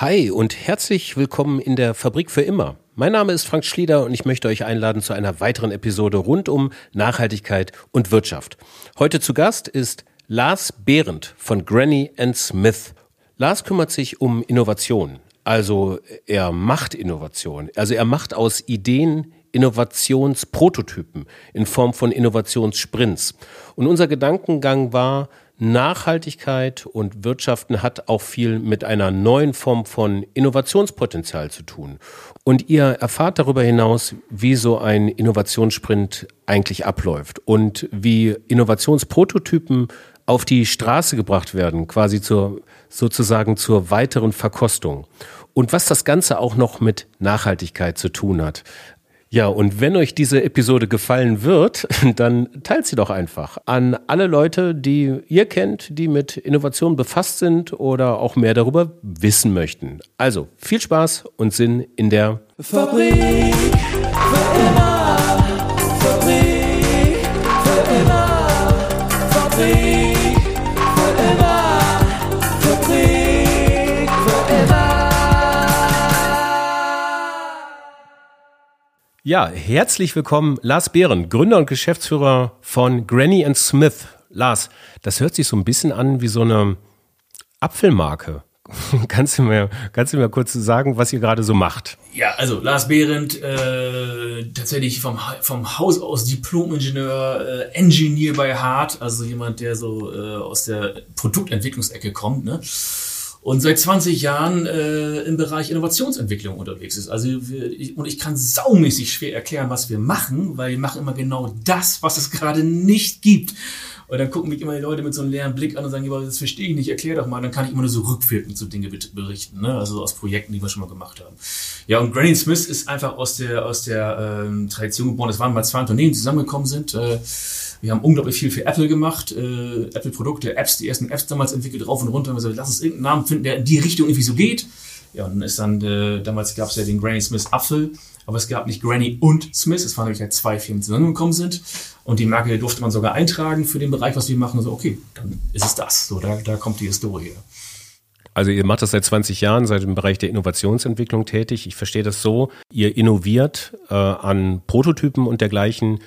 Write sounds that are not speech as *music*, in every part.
Hi und herzlich willkommen in der Fabrik für immer. Mein Name ist Frank Schlieder und ich möchte euch einladen zu einer weiteren Episode rund um Nachhaltigkeit und Wirtschaft. Heute zu Gast ist Lars Behrendt von Granny Smith. Lars kümmert sich um Innovation. Also er macht Innovation. Also er macht aus Ideen Innovationsprototypen in Form von Innovationssprints. Und unser Gedankengang war, Nachhaltigkeit und Wirtschaften hat auch viel mit einer neuen Form von Innovationspotenzial zu tun. Und ihr erfahrt darüber hinaus, wie so ein Innovationssprint eigentlich abläuft und wie Innovationsprototypen auf die Straße gebracht werden, quasi zur, sozusagen zur weiteren Verkostung. Und was das Ganze auch noch mit Nachhaltigkeit zu tun hat. Ja, und wenn euch diese Episode gefallen wird, *laughs* dann teilt sie doch einfach an alle Leute, die ihr kennt, die mit Innovation befasst sind oder auch mehr darüber wissen möchten. Also viel Spaß und Sinn in der Fabrik für immer. Ja, herzlich willkommen, Lars Behren, Gründer und Geschäftsführer von Granny Smith. Lars, das hört sich so ein bisschen an wie so eine Apfelmarke. *laughs* kannst, du mir, kannst du mir kurz sagen, was ihr gerade so macht? Ja, also Lars Behrendt, äh, tatsächlich vom, vom Haus aus Diplom-Ingenieur, äh, Engineer bei Hart, also jemand, der so äh, aus der Produktentwicklungsecke kommt. Ne? Und seit 20 Jahren äh, im Bereich Innovationsentwicklung unterwegs ist. Also wir, ich, und ich kann saumäßig schwer erklären, was wir machen, weil wir machen immer genau das, was es gerade nicht gibt. Und dann gucken mich immer die Leute mit so einem leeren Blick an und sagen, das verstehe ich nicht, erklär doch mal. Dann kann ich immer nur so rückwirkend so Dinge berichten, ne? also aus Projekten, die wir schon mal gemacht haben. Ja, und Granny Smith ist einfach aus der, aus der ähm, Tradition geboren. Es waren mal zwei Unternehmen, die zusammengekommen sind. Äh, wir haben unglaublich viel für Apple gemacht, äh, Apple-Produkte, Apps, die ersten Apps damals entwickelt, rauf und runter. Und wir so, lass uns irgendeinen Namen finden, der in die Richtung irgendwie so geht. Ja, und dann ist dann, äh, damals gab es ja den Granny Smith Apfel, aber es gab nicht Granny und Smith, es waren nämlich halt zwei Firmen, die zusammengekommen sind. Und die Marke durfte man sogar eintragen für den Bereich, was wir machen. Und so, okay, dann ist es das. So, da, da kommt die Historie. Also ihr macht das seit 20 Jahren, seid im Bereich der Innovationsentwicklung tätig. Ich verstehe das so, ihr innoviert äh, an Prototypen und dergleichen,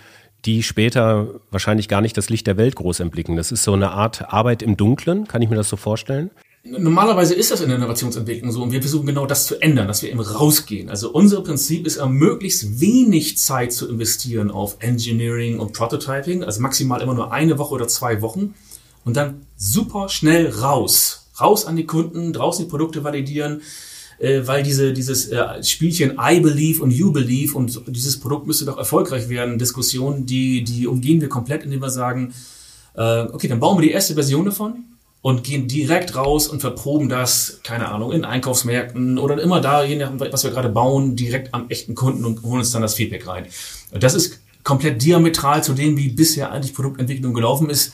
die später wahrscheinlich gar nicht das Licht der Welt groß entblicken. Das ist so eine Art Arbeit im Dunklen, kann ich mir das so vorstellen? Normalerweise ist das in der Innovationsentwicklung so und wir versuchen genau das zu ändern, dass wir eben rausgehen. Also unser Prinzip ist, möglichst wenig Zeit zu investieren auf Engineering und Prototyping, also maximal immer nur eine Woche oder zwei Wochen und dann super schnell raus. Raus an die Kunden, draußen die Produkte validieren, äh, weil diese, dieses äh, Spielchen I believe und you believe und dieses Produkt müsste doch erfolgreich werden, Diskussionen, die, die umgehen wir komplett, indem wir sagen, äh, okay, dann bauen wir die erste Version davon und gehen direkt raus und verproben das, keine Ahnung, in Einkaufsmärkten oder immer da, je nachdem, was wir gerade bauen, direkt am echten Kunden und holen uns dann das Feedback rein. Das ist komplett diametral zu dem, wie bisher eigentlich Produktentwicklung gelaufen ist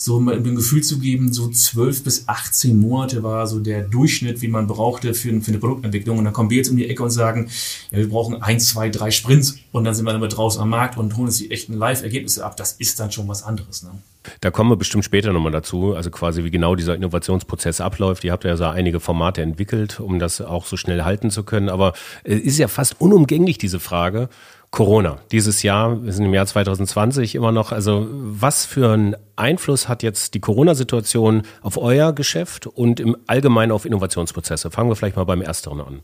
so um ein Gefühl zu geben, so 12 bis 18 Monate war so der Durchschnitt, wie man brauchte für, für eine Produktentwicklung. Und dann kommen wir jetzt um die Ecke und sagen, ja, wir brauchen ein, zwei, drei Sprints und dann sind wir damit draußen am Markt und holen uns die echten Live-Ergebnisse ab. Das ist dann schon was anderes. Ne? Da kommen wir bestimmt später nochmal dazu, also quasi wie genau dieser Innovationsprozess abläuft. Ihr habt ja so einige Formate entwickelt, um das auch so schnell halten zu können. Aber es ist ja fast unumgänglich, diese Frage. Corona dieses Jahr, wir sind im Jahr 2020 immer noch. Also was für einen Einfluss hat jetzt die Corona-Situation auf euer Geschäft und im Allgemeinen auf Innovationsprozesse? Fangen wir vielleicht mal beim Ersteren an.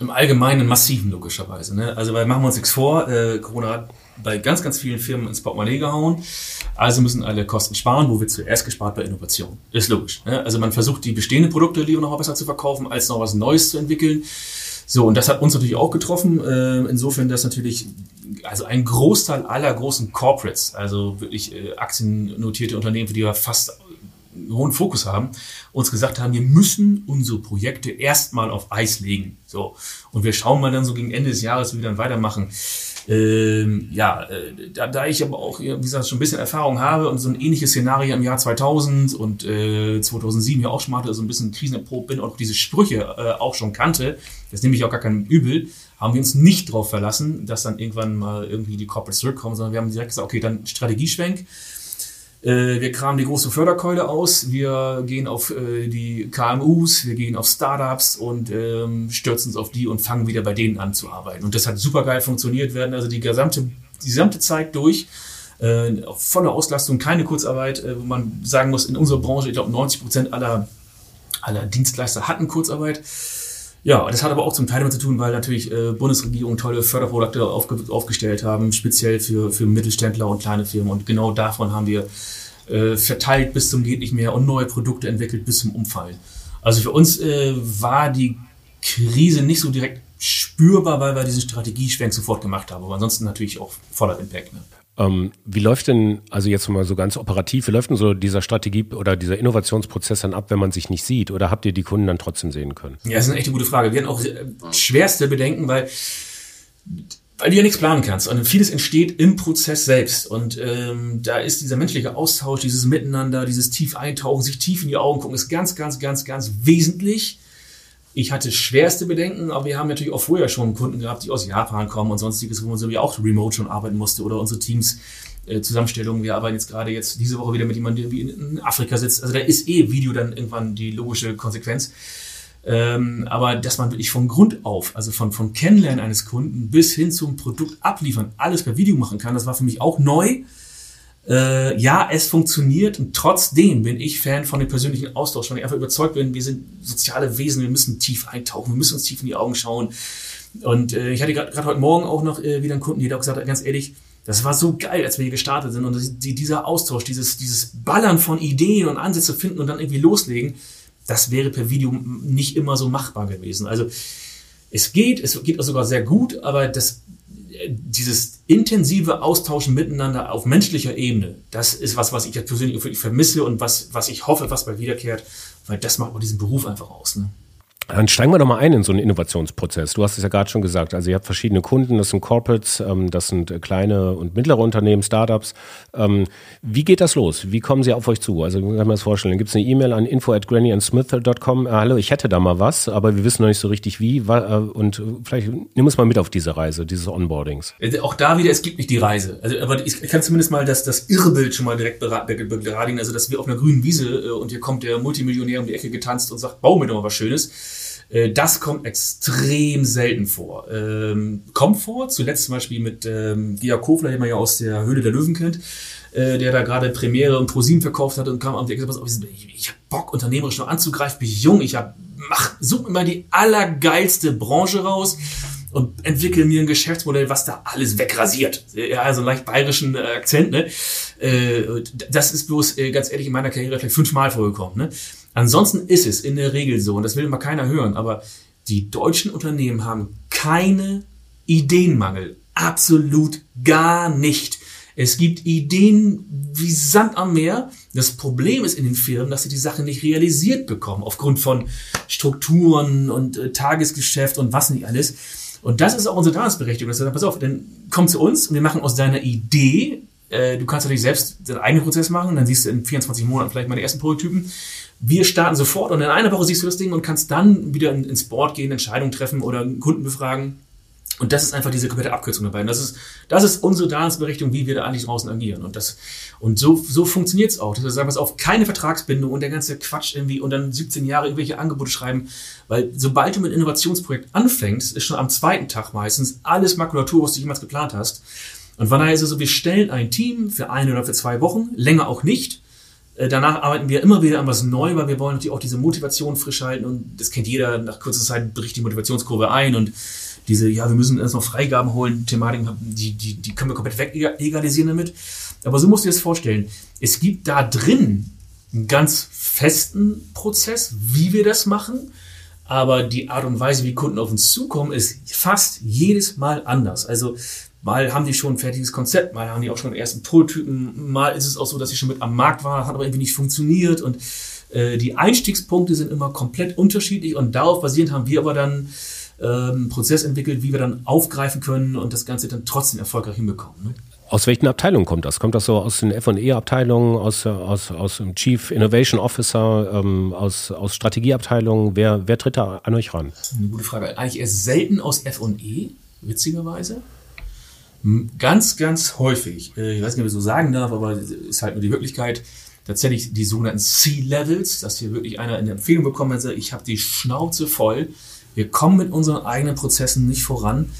Im Allgemeinen massiven logischerweise. Ne? Also weil machen wir uns nichts vor, äh, Corona hat bei ganz, ganz vielen Firmen ins Portemonnaie gehauen. Also müssen alle Kosten sparen, wo wird zuerst gespart bei Innovation. Ist logisch. Ne? Also man versucht die bestehenden Produkte lieber noch besser zu verkaufen, als noch was Neues zu entwickeln. So, und das hat uns natürlich auch getroffen. Äh, insofern, dass natürlich also ein Großteil aller großen Corporates, also wirklich äh, aktiennotierte Unternehmen, für die wir fast hohen Fokus haben, uns gesagt haben, wir müssen unsere Projekte erstmal auf Eis legen. So. Und wir schauen mal dann so gegen Ende des Jahres, wie wir dann weitermachen. Ähm, ja, äh, da, da ich aber auch, wie gesagt, schon ein bisschen Erfahrung habe und so ein ähnliches Szenario im Jahr 2000 und äh, 2007 ja auch schon mal hatte, so ein bisschen krisenerprobt bin und auch diese Sprüche äh, auch schon kannte, das nehme ich auch gar kein Übel, haben wir uns nicht darauf verlassen, dass dann irgendwann mal irgendwie die Corporates zurückkommen, sondern wir haben direkt gesagt, okay, dann Strategieschwenk. Äh, wir kramen die große Förderkeule aus, wir gehen auf äh, die KMUs, wir gehen auf Startups und ähm, stürzen uns auf die und fangen wieder bei denen an zu arbeiten. Und das hat super geil funktioniert, werden also die gesamte, die gesamte Zeit durch äh, volle Auslastung, keine Kurzarbeit, äh, wo man sagen muss, in unserer Branche, ich glaube 90 Prozent aller, aller Dienstleister hatten Kurzarbeit. Ja, das hat aber auch zum Teil damit zu tun, weil natürlich äh, Bundesregierung tolle Förderprodukte aufge aufgestellt haben, speziell für, für Mittelständler und kleine Firmen. Und genau davon haben wir äh, verteilt bis zum geht nicht mehr und neue Produkte entwickelt bis zum Umfallen. Also für uns äh, war die Krise nicht so direkt spürbar, weil wir diesen Strategieschwenk sofort gemacht haben. Aber ansonsten natürlich auch voller Impact. Ne? Ähm, wie läuft denn, also jetzt mal so ganz operativ, wie läuft denn so dieser Strategie oder dieser Innovationsprozess dann ab, wenn man sich nicht sieht? Oder habt ihr die Kunden dann trotzdem sehen können? Ja, das ist eine echte gute Frage. Wir haben auch äh, schwerste Bedenken, weil, weil du ja nichts planen kannst. Und vieles entsteht im Prozess selbst. Und ähm, da ist dieser menschliche Austausch, dieses Miteinander, dieses tief eintauchen, sich tief in die Augen gucken, ist ganz, ganz, ganz, ganz wesentlich ich hatte schwerste Bedenken, aber wir haben natürlich auch vorher schon Kunden gehabt, die aus Japan kommen und sonstiges, wo man so auch remote schon arbeiten musste oder unsere Teams äh, Zusammenstellungen. Wir arbeiten jetzt gerade jetzt diese Woche wieder mit jemandem, der in Afrika sitzt. Also da ist eh Video dann irgendwann die logische Konsequenz. Ähm, aber dass man wirklich von Grund auf, also von, von Kennenlernen eines Kunden bis hin zum Produkt abliefern, alles per Video machen kann, das war für mich auch neu. Äh, ja, es funktioniert und trotzdem bin ich Fan von dem persönlichen Austausch, weil ich einfach überzeugt bin, wir sind soziale Wesen, wir müssen tief eintauchen, wir müssen uns tief in die Augen schauen. Und äh, ich hatte gerade heute Morgen auch noch äh, wieder einen Kunden, der auch gesagt hat, ganz ehrlich, das war so geil, als wir hier gestartet sind und die, dieser Austausch, dieses, dieses Ballern von Ideen und Ansätze finden und dann irgendwie loslegen, das wäre per Video nicht immer so machbar gewesen. Also es geht, es geht auch sogar sehr gut, aber das dieses intensive Austauschen miteinander auf menschlicher Ebene, das ist was, was ich persönlich vermisse und was, was ich hoffe, was bald wiederkehrt, weil das macht auch diesen Beruf einfach aus. Ne? Dann steigen wir doch mal ein in so einen Innovationsprozess. Du hast es ja gerade schon gesagt. Also ihr habt verschiedene Kunden, das sind Corporates, ähm, das sind äh, kleine und mittlere Unternehmen, Startups. Ähm, wie geht das los? Wie kommen sie auf euch zu? Also kann man das vorstellen. Dann gibt es eine E-Mail an info at grannyandSmith.com. Äh, hallo, ich hätte da mal was, aber wir wissen noch nicht so richtig wie. Äh, und vielleicht nimm uns mal mit auf diese Reise, dieses Onboardings. Auch da wieder, es gibt nicht die Reise. Also, aber ich kann zumindest mal das, das Irrbild schon mal direkt beradigen. Also, dass wir auf einer grünen Wiese und hier kommt der Multimillionär um die Ecke getanzt und sagt, bau mir doch mal was Schönes äh, das kommt extrem selten vor. Ähm, kommt vor, zuletzt zum Beispiel mit ähm, Georg Kofler, den man ja aus der Höhle der Löwen kennt, äh, der da gerade Premiere und ProSieben verkauft hat und kam und gesagt, ich, ich habe Bock, unternehmerisch noch anzugreifen, bin jung, ich hab, mach, such mir mal die allergeilste Branche raus und entwickel mir ein Geschäftsmodell, was da alles wegrasiert. Ja, also leicht bayerischen äh, Akzent, ne? Äh, das ist bloß, äh, ganz ehrlich, in meiner Karriere vielleicht fünfmal vorgekommen, ne? Ansonsten ist es in der Regel so, und das will immer keiner hören, aber die deutschen Unternehmen haben keine Ideenmangel. Absolut gar nicht. Es gibt Ideen wie Sand am Meer. Das Problem ist in den Firmen, dass sie die Sache nicht realisiert bekommen, aufgrund von Strukturen und äh, Tagesgeschäft und was nicht alles. Und das ist auch unsere Daseinsberechtigung. Das heißt, pass auf, dann komm zu uns und wir machen aus deiner Idee, äh, du kannst natürlich selbst deinen eigenen Prozess machen, dann siehst du in 24 Monaten vielleicht mal die ersten Prototypen wir starten sofort und in einer Woche siehst du das Ding und kannst dann wieder ins Board gehen, Entscheidungen treffen oder einen Kunden befragen. Und das ist einfach diese komplette Abkürzung dabei. Und das ist, das ist unsere Daseinsberechtigung, wie wir da eigentlich draußen agieren. Und das, und so, so funktioniert's auch. Das heißt, sagen wir es auf, keine Vertragsbindung und der ganze Quatsch irgendwie und dann 17 Jahre irgendwelche Angebote schreiben. Weil sobald du mit Innovationsprojekt anfängst, ist schon am zweiten Tag meistens alles Makulatur, was du jemals geplant hast. Und von daher ist es so, wir stellen ein Team für eine oder für zwei Wochen, länger auch nicht danach arbeiten wir immer wieder an was neu, weil wir wollen natürlich auch diese Motivation frisch halten und das kennt jeder, nach kurzer Zeit bricht die Motivationskurve ein und diese, ja, wir müssen erst noch Freigaben holen, Thematiken, die, die, die können wir komplett wegegalisieren damit. Aber so musst du dir das vorstellen. Es gibt da drin einen ganz festen Prozess, wie wir das machen. Aber die Art und Weise, wie Kunden auf uns zukommen, ist fast jedes Mal anders. Also Mal haben die schon ein fertiges Konzept, mal haben die auch schon ersten Prototypen, mal ist es auch so, dass sie schon mit am Markt waren, hat aber irgendwie nicht funktioniert und äh, die Einstiegspunkte sind immer komplett unterschiedlich und darauf basierend haben wir aber dann äh, einen Prozess entwickelt, wie wir dann aufgreifen können und das Ganze dann trotzdem erfolgreich hinbekommen. Ne? Aus welchen Abteilungen kommt das? Kommt das so aus den F&E-Abteilungen, aus, aus, aus dem Chief Innovation Officer, ähm, aus, aus Strategieabteilungen? Wer, wer tritt da an euch ran? Eine gute Frage. Eigentlich erst selten aus F&E, witzigerweise. Ganz, ganz häufig, äh, ich weiß nicht, ob ich so sagen darf, aber ist halt nur die Wirklichkeit, tatsächlich die sogenannten C-Levels, dass hier wirklich einer eine Empfehlung bekommen hat, ich habe die Schnauze voll, wir kommen mit unseren eigenen Prozessen nicht voran.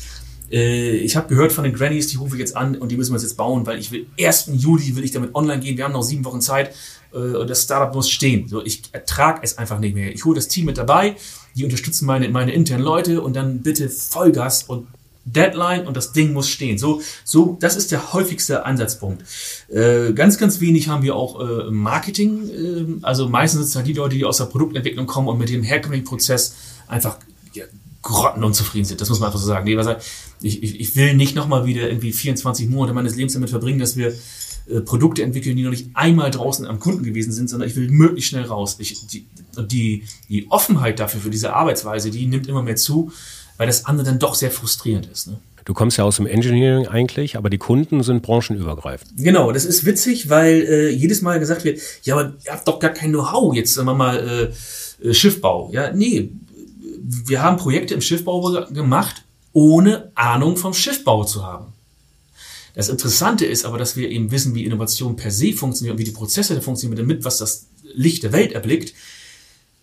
Äh, ich habe gehört von den Grannies, die rufe ich jetzt an und die müssen wir jetzt bauen, weil ich will 1. Juli will ich damit online gehen. Wir haben noch sieben Wochen Zeit äh, und das Startup muss stehen. So, ich ertrage es einfach nicht mehr. Ich hole das Team mit dabei, die unterstützen meine, meine internen Leute und dann bitte Vollgas und Deadline und das Ding muss stehen. So, so, das ist der häufigste Ansatzpunkt. Äh, ganz, ganz wenig haben wir auch äh, Marketing. Äh, also meistens sind es halt die Leute, die aus der Produktentwicklung kommen und mit dem herkömmlichen Prozess einfach ja, grottenunzufrieden sind. Das muss man einfach so sagen. Ich, ich, ich will nicht nochmal wieder irgendwie 24 Monate meines Lebens damit verbringen, dass wir äh, Produkte entwickeln, die noch nicht einmal draußen am Kunden gewesen sind, sondern ich will möglichst schnell raus. Ich, die, die, die Offenheit dafür, für diese Arbeitsweise, die nimmt immer mehr zu, weil das andere dann doch sehr frustrierend ist. Ne? Du kommst ja aus dem Engineering eigentlich, aber die Kunden sind branchenübergreifend. Genau, das ist witzig, weil äh, jedes Mal gesagt wird, ja, aber ihr habt doch gar kein Know-how jetzt, sagen wir mal, äh, äh Schiffbau. Ja, nee, wir haben Projekte im Schiffbau gemacht, ohne Ahnung vom Schiffbau zu haben. Das Interessante ist aber, dass wir eben wissen, wie Innovation per se funktioniert und wie die Prozesse funktionieren, damit was das Licht der Welt erblickt.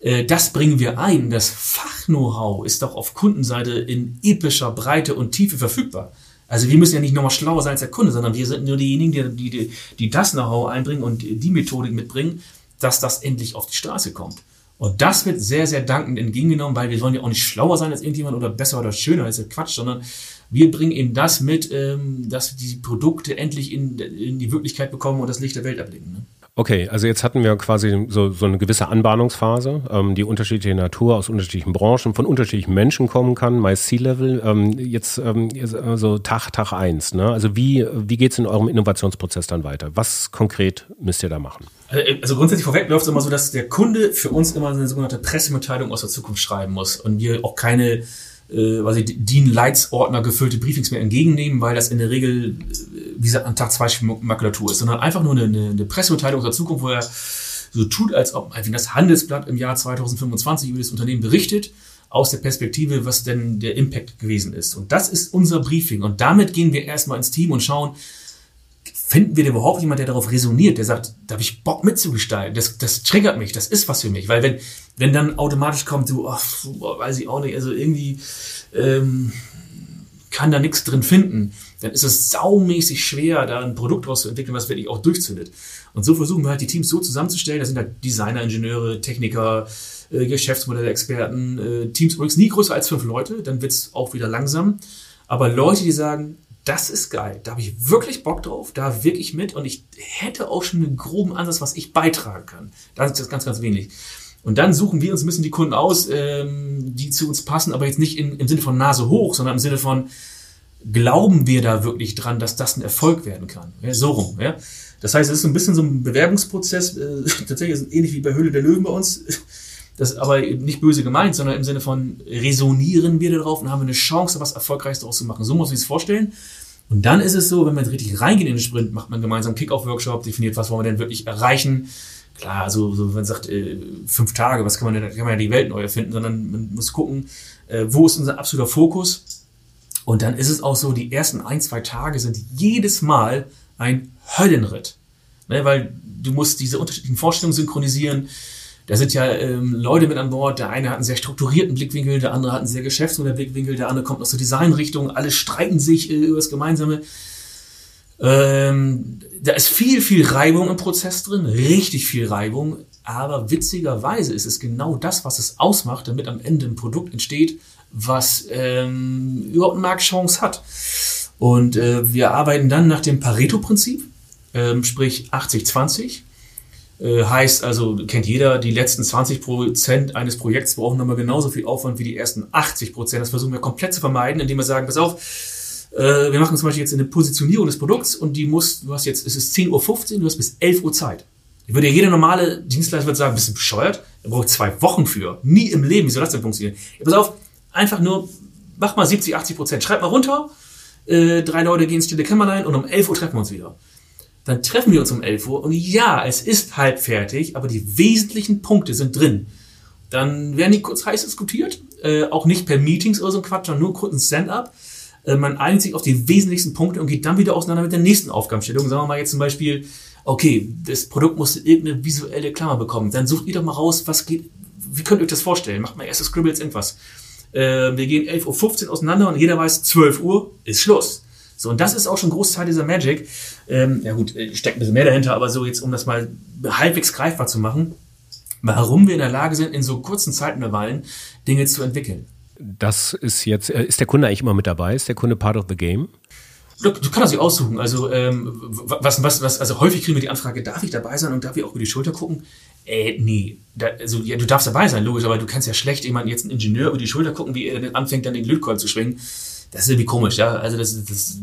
Äh, das bringen wir ein. Das Fach-Know-how ist doch auf Kundenseite in epischer Breite und Tiefe verfügbar. Also wir müssen ja nicht nochmal schlauer sein als der Kunde, sondern wir sind nur diejenigen, die, die, die das Know-how einbringen und die Methodik mitbringen, dass das endlich auf die Straße kommt. Und das wird sehr, sehr dankend entgegengenommen, weil wir wollen ja auch nicht schlauer sein als irgendjemand oder besser oder schöner, als der Quatsch, sondern wir bringen eben das mit, ähm, dass die Produkte endlich in, in die Wirklichkeit bekommen und das Licht der Welt erblicken. Ne? Okay, also jetzt hatten wir quasi so, so eine gewisse Anbahnungsphase, ähm, die unterschiedliche Natur aus unterschiedlichen Branchen, von unterschiedlichen Menschen kommen kann, meist C-Level. Ähm, jetzt ähm, also Tag, Tag eins. Ne? Also wie, wie geht's in eurem Innovationsprozess dann weiter? Was konkret müsst ihr da machen? Also, also grundsätzlich vorweg läuft es immer so, dass der Kunde für uns immer eine sogenannte Pressemitteilung aus der Zukunft schreiben muss und wir auch keine äh, ich, DIN-Leitsordner gefüllte Briefings mehr entgegennehmen, weil das in der Regel, äh, wie gesagt, an Tag zwei Makulatur ist, sondern einfach nur eine, eine Pressemitteilung aus der Zukunft, wo er so tut, als ob einfach das Handelsblatt im Jahr 2025 über das Unternehmen berichtet, aus der Perspektive, was denn der Impact gewesen ist. Und das ist unser Briefing. Und damit gehen wir erstmal ins Team und schauen, finden wir denn überhaupt jemand, der darauf resoniert, der sagt, da habe ich Bock mitzugestalten, das, das triggert mich, das ist was für mich. Weil wenn, wenn dann automatisch kommt, du, ach, weiß ich auch nicht, also irgendwie ähm, kann da nichts drin finden, dann ist es saumäßig schwer, da ein Produkt rauszuentwickeln, was wirklich auch durchzündet. Und so versuchen wir halt die Teams so zusammenzustellen, da sind halt Designer, Ingenieure, Techniker, äh, Geschäftsmodellexperten, äh, Teams übrigens nie größer als fünf Leute, dann wird's auch wieder langsam. Aber Leute, die sagen, das ist geil. Da habe ich wirklich Bock drauf, da wirklich mit und ich hätte auch schon einen groben Ansatz, was ich beitragen kann. Das ist das ganz, ganz wenig. Und dann suchen wir uns ein bisschen die Kunden aus, ähm, die zu uns passen, aber jetzt nicht im Sinne von Nase hoch, sondern im Sinne von, glauben wir da wirklich dran, dass das ein Erfolg werden kann? Ja, so rum. Ja? Das heißt, es ist ein bisschen so ein Bewerbungsprozess, äh, *laughs* tatsächlich ist ähnlich wie bei Höhle der Löwen bei uns. *laughs* Das ist aber nicht böse gemeint, sondern im Sinne von resonieren wir darauf und haben eine Chance, was Erfolgreiches daraus zu machen. So muss ich es vorstellen. Und dann ist es so, wenn man richtig reingeht in den Sprint, macht man gemeinsam Kick-Off-Workshop, definiert, was wollen wir denn wirklich erreichen. Klar, so, so wenn man sagt, äh, fünf Tage, was kann man denn, kann man ja die Welt neu erfinden, sondern man muss gucken, äh, wo ist unser absoluter Fokus. Und dann ist es auch so, die ersten ein, zwei Tage sind jedes Mal ein Höllenritt. Ne, weil du musst diese unterschiedlichen Vorstellungen synchronisieren, da sind ja ähm, Leute mit an Bord. Der eine hat einen sehr strukturierten Blickwinkel, der andere hat einen sehr Geschäftsmodellblickwinkel, der andere kommt aus der Designrichtung. Alle streiten sich äh, über das Gemeinsame. Ähm, da ist viel, viel Reibung im Prozess drin, richtig viel Reibung. Aber witzigerweise ist es genau das, was es ausmacht, damit am Ende ein Produkt entsteht, was ähm, überhaupt eine Marktchance hat. Und äh, wir arbeiten dann nach dem Pareto-Prinzip, ähm, sprich 80-20. Äh, heißt also, kennt jeder, die letzten 20 Prozent eines Projekts brauchen nochmal genauso viel Aufwand wie die ersten 80 Prozent. Das versuchen wir komplett zu vermeiden, indem wir sagen, pass auf, äh, wir machen zum Beispiel jetzt eine Positionierung des Produkts und die muss, du hast jetzt, es ist 10.15 Uhr, du hast bis 11 Uhr Zeit. Ich würde ja jeder normale Dienstleister würde sagen, bist du bescheuert? Er braucht zwei Wochen für. Nie im Leben. Wie soll das denn funktionieren? Ja, pass auf, einfach nur, mach mal 70, 80 Prozent. Schreib mal runter. Äh, drei Leute gehen ins stille Kämmerlein und um 11 Uhr treffen wir uns wieder. Dann treffen wir uns um 11 Uhr und ja, es ist halb fertig, aber die wesentlichen Punkte sind drin. Dann werden die kurz heiß diskutiert, äh, auch nicht per Meetings oder so ein Quatsch, sondern nur kurz ein Stand-up. Äh, man einigt sich auf die wesentlichsten Punkte und geht dann wieder auseinander mit der nächsten Aufgabenstellung. Sagen wir mal jetzt zum Beispiel, okay, das Produkt muss irgendeine visuelle Klammer bekommen. Dann sucht ihr doch mal raus, was geht, wie könnt ihr euch das vorstellen? Macht mal erste Scribbles irgendwas. Äh, wir gehen 11.15 Uhr auseinander und jeder weiß, 12 Uhr ist Schluss. So, und das ist auch schon ein Großteil dieser Magic. Ähm, ja gut, äh, steckt ein bisschen mehr dahinter, aber so jetzt, um das mal halbwegs greifbar zu machen, warum wir in der Lage sind, in so kurzen Zeitintervallen Dinge zu entwickeln. Das ist jetzt, äh, ist der Kunde eigentlich immer mit dabei? Ist der Kunde part of the game? Du, du kannst sich aussuchen. Also, ähm, was, was, was, also häufig kriegen wir die Anfrage, darf ich dabei sein und darf ich auch über die Schulter gucken? Äh, nee. Da, also, ja, du darfst dabei sein, logisch, aber du kannst ja schlecht jemanden jetzt einen Ingenieur über die Schulter gucken, wie er dann anfängt, dann den Lötkolben zu schwingen. Das ist irgendwie komisch, ja. Also, das, das,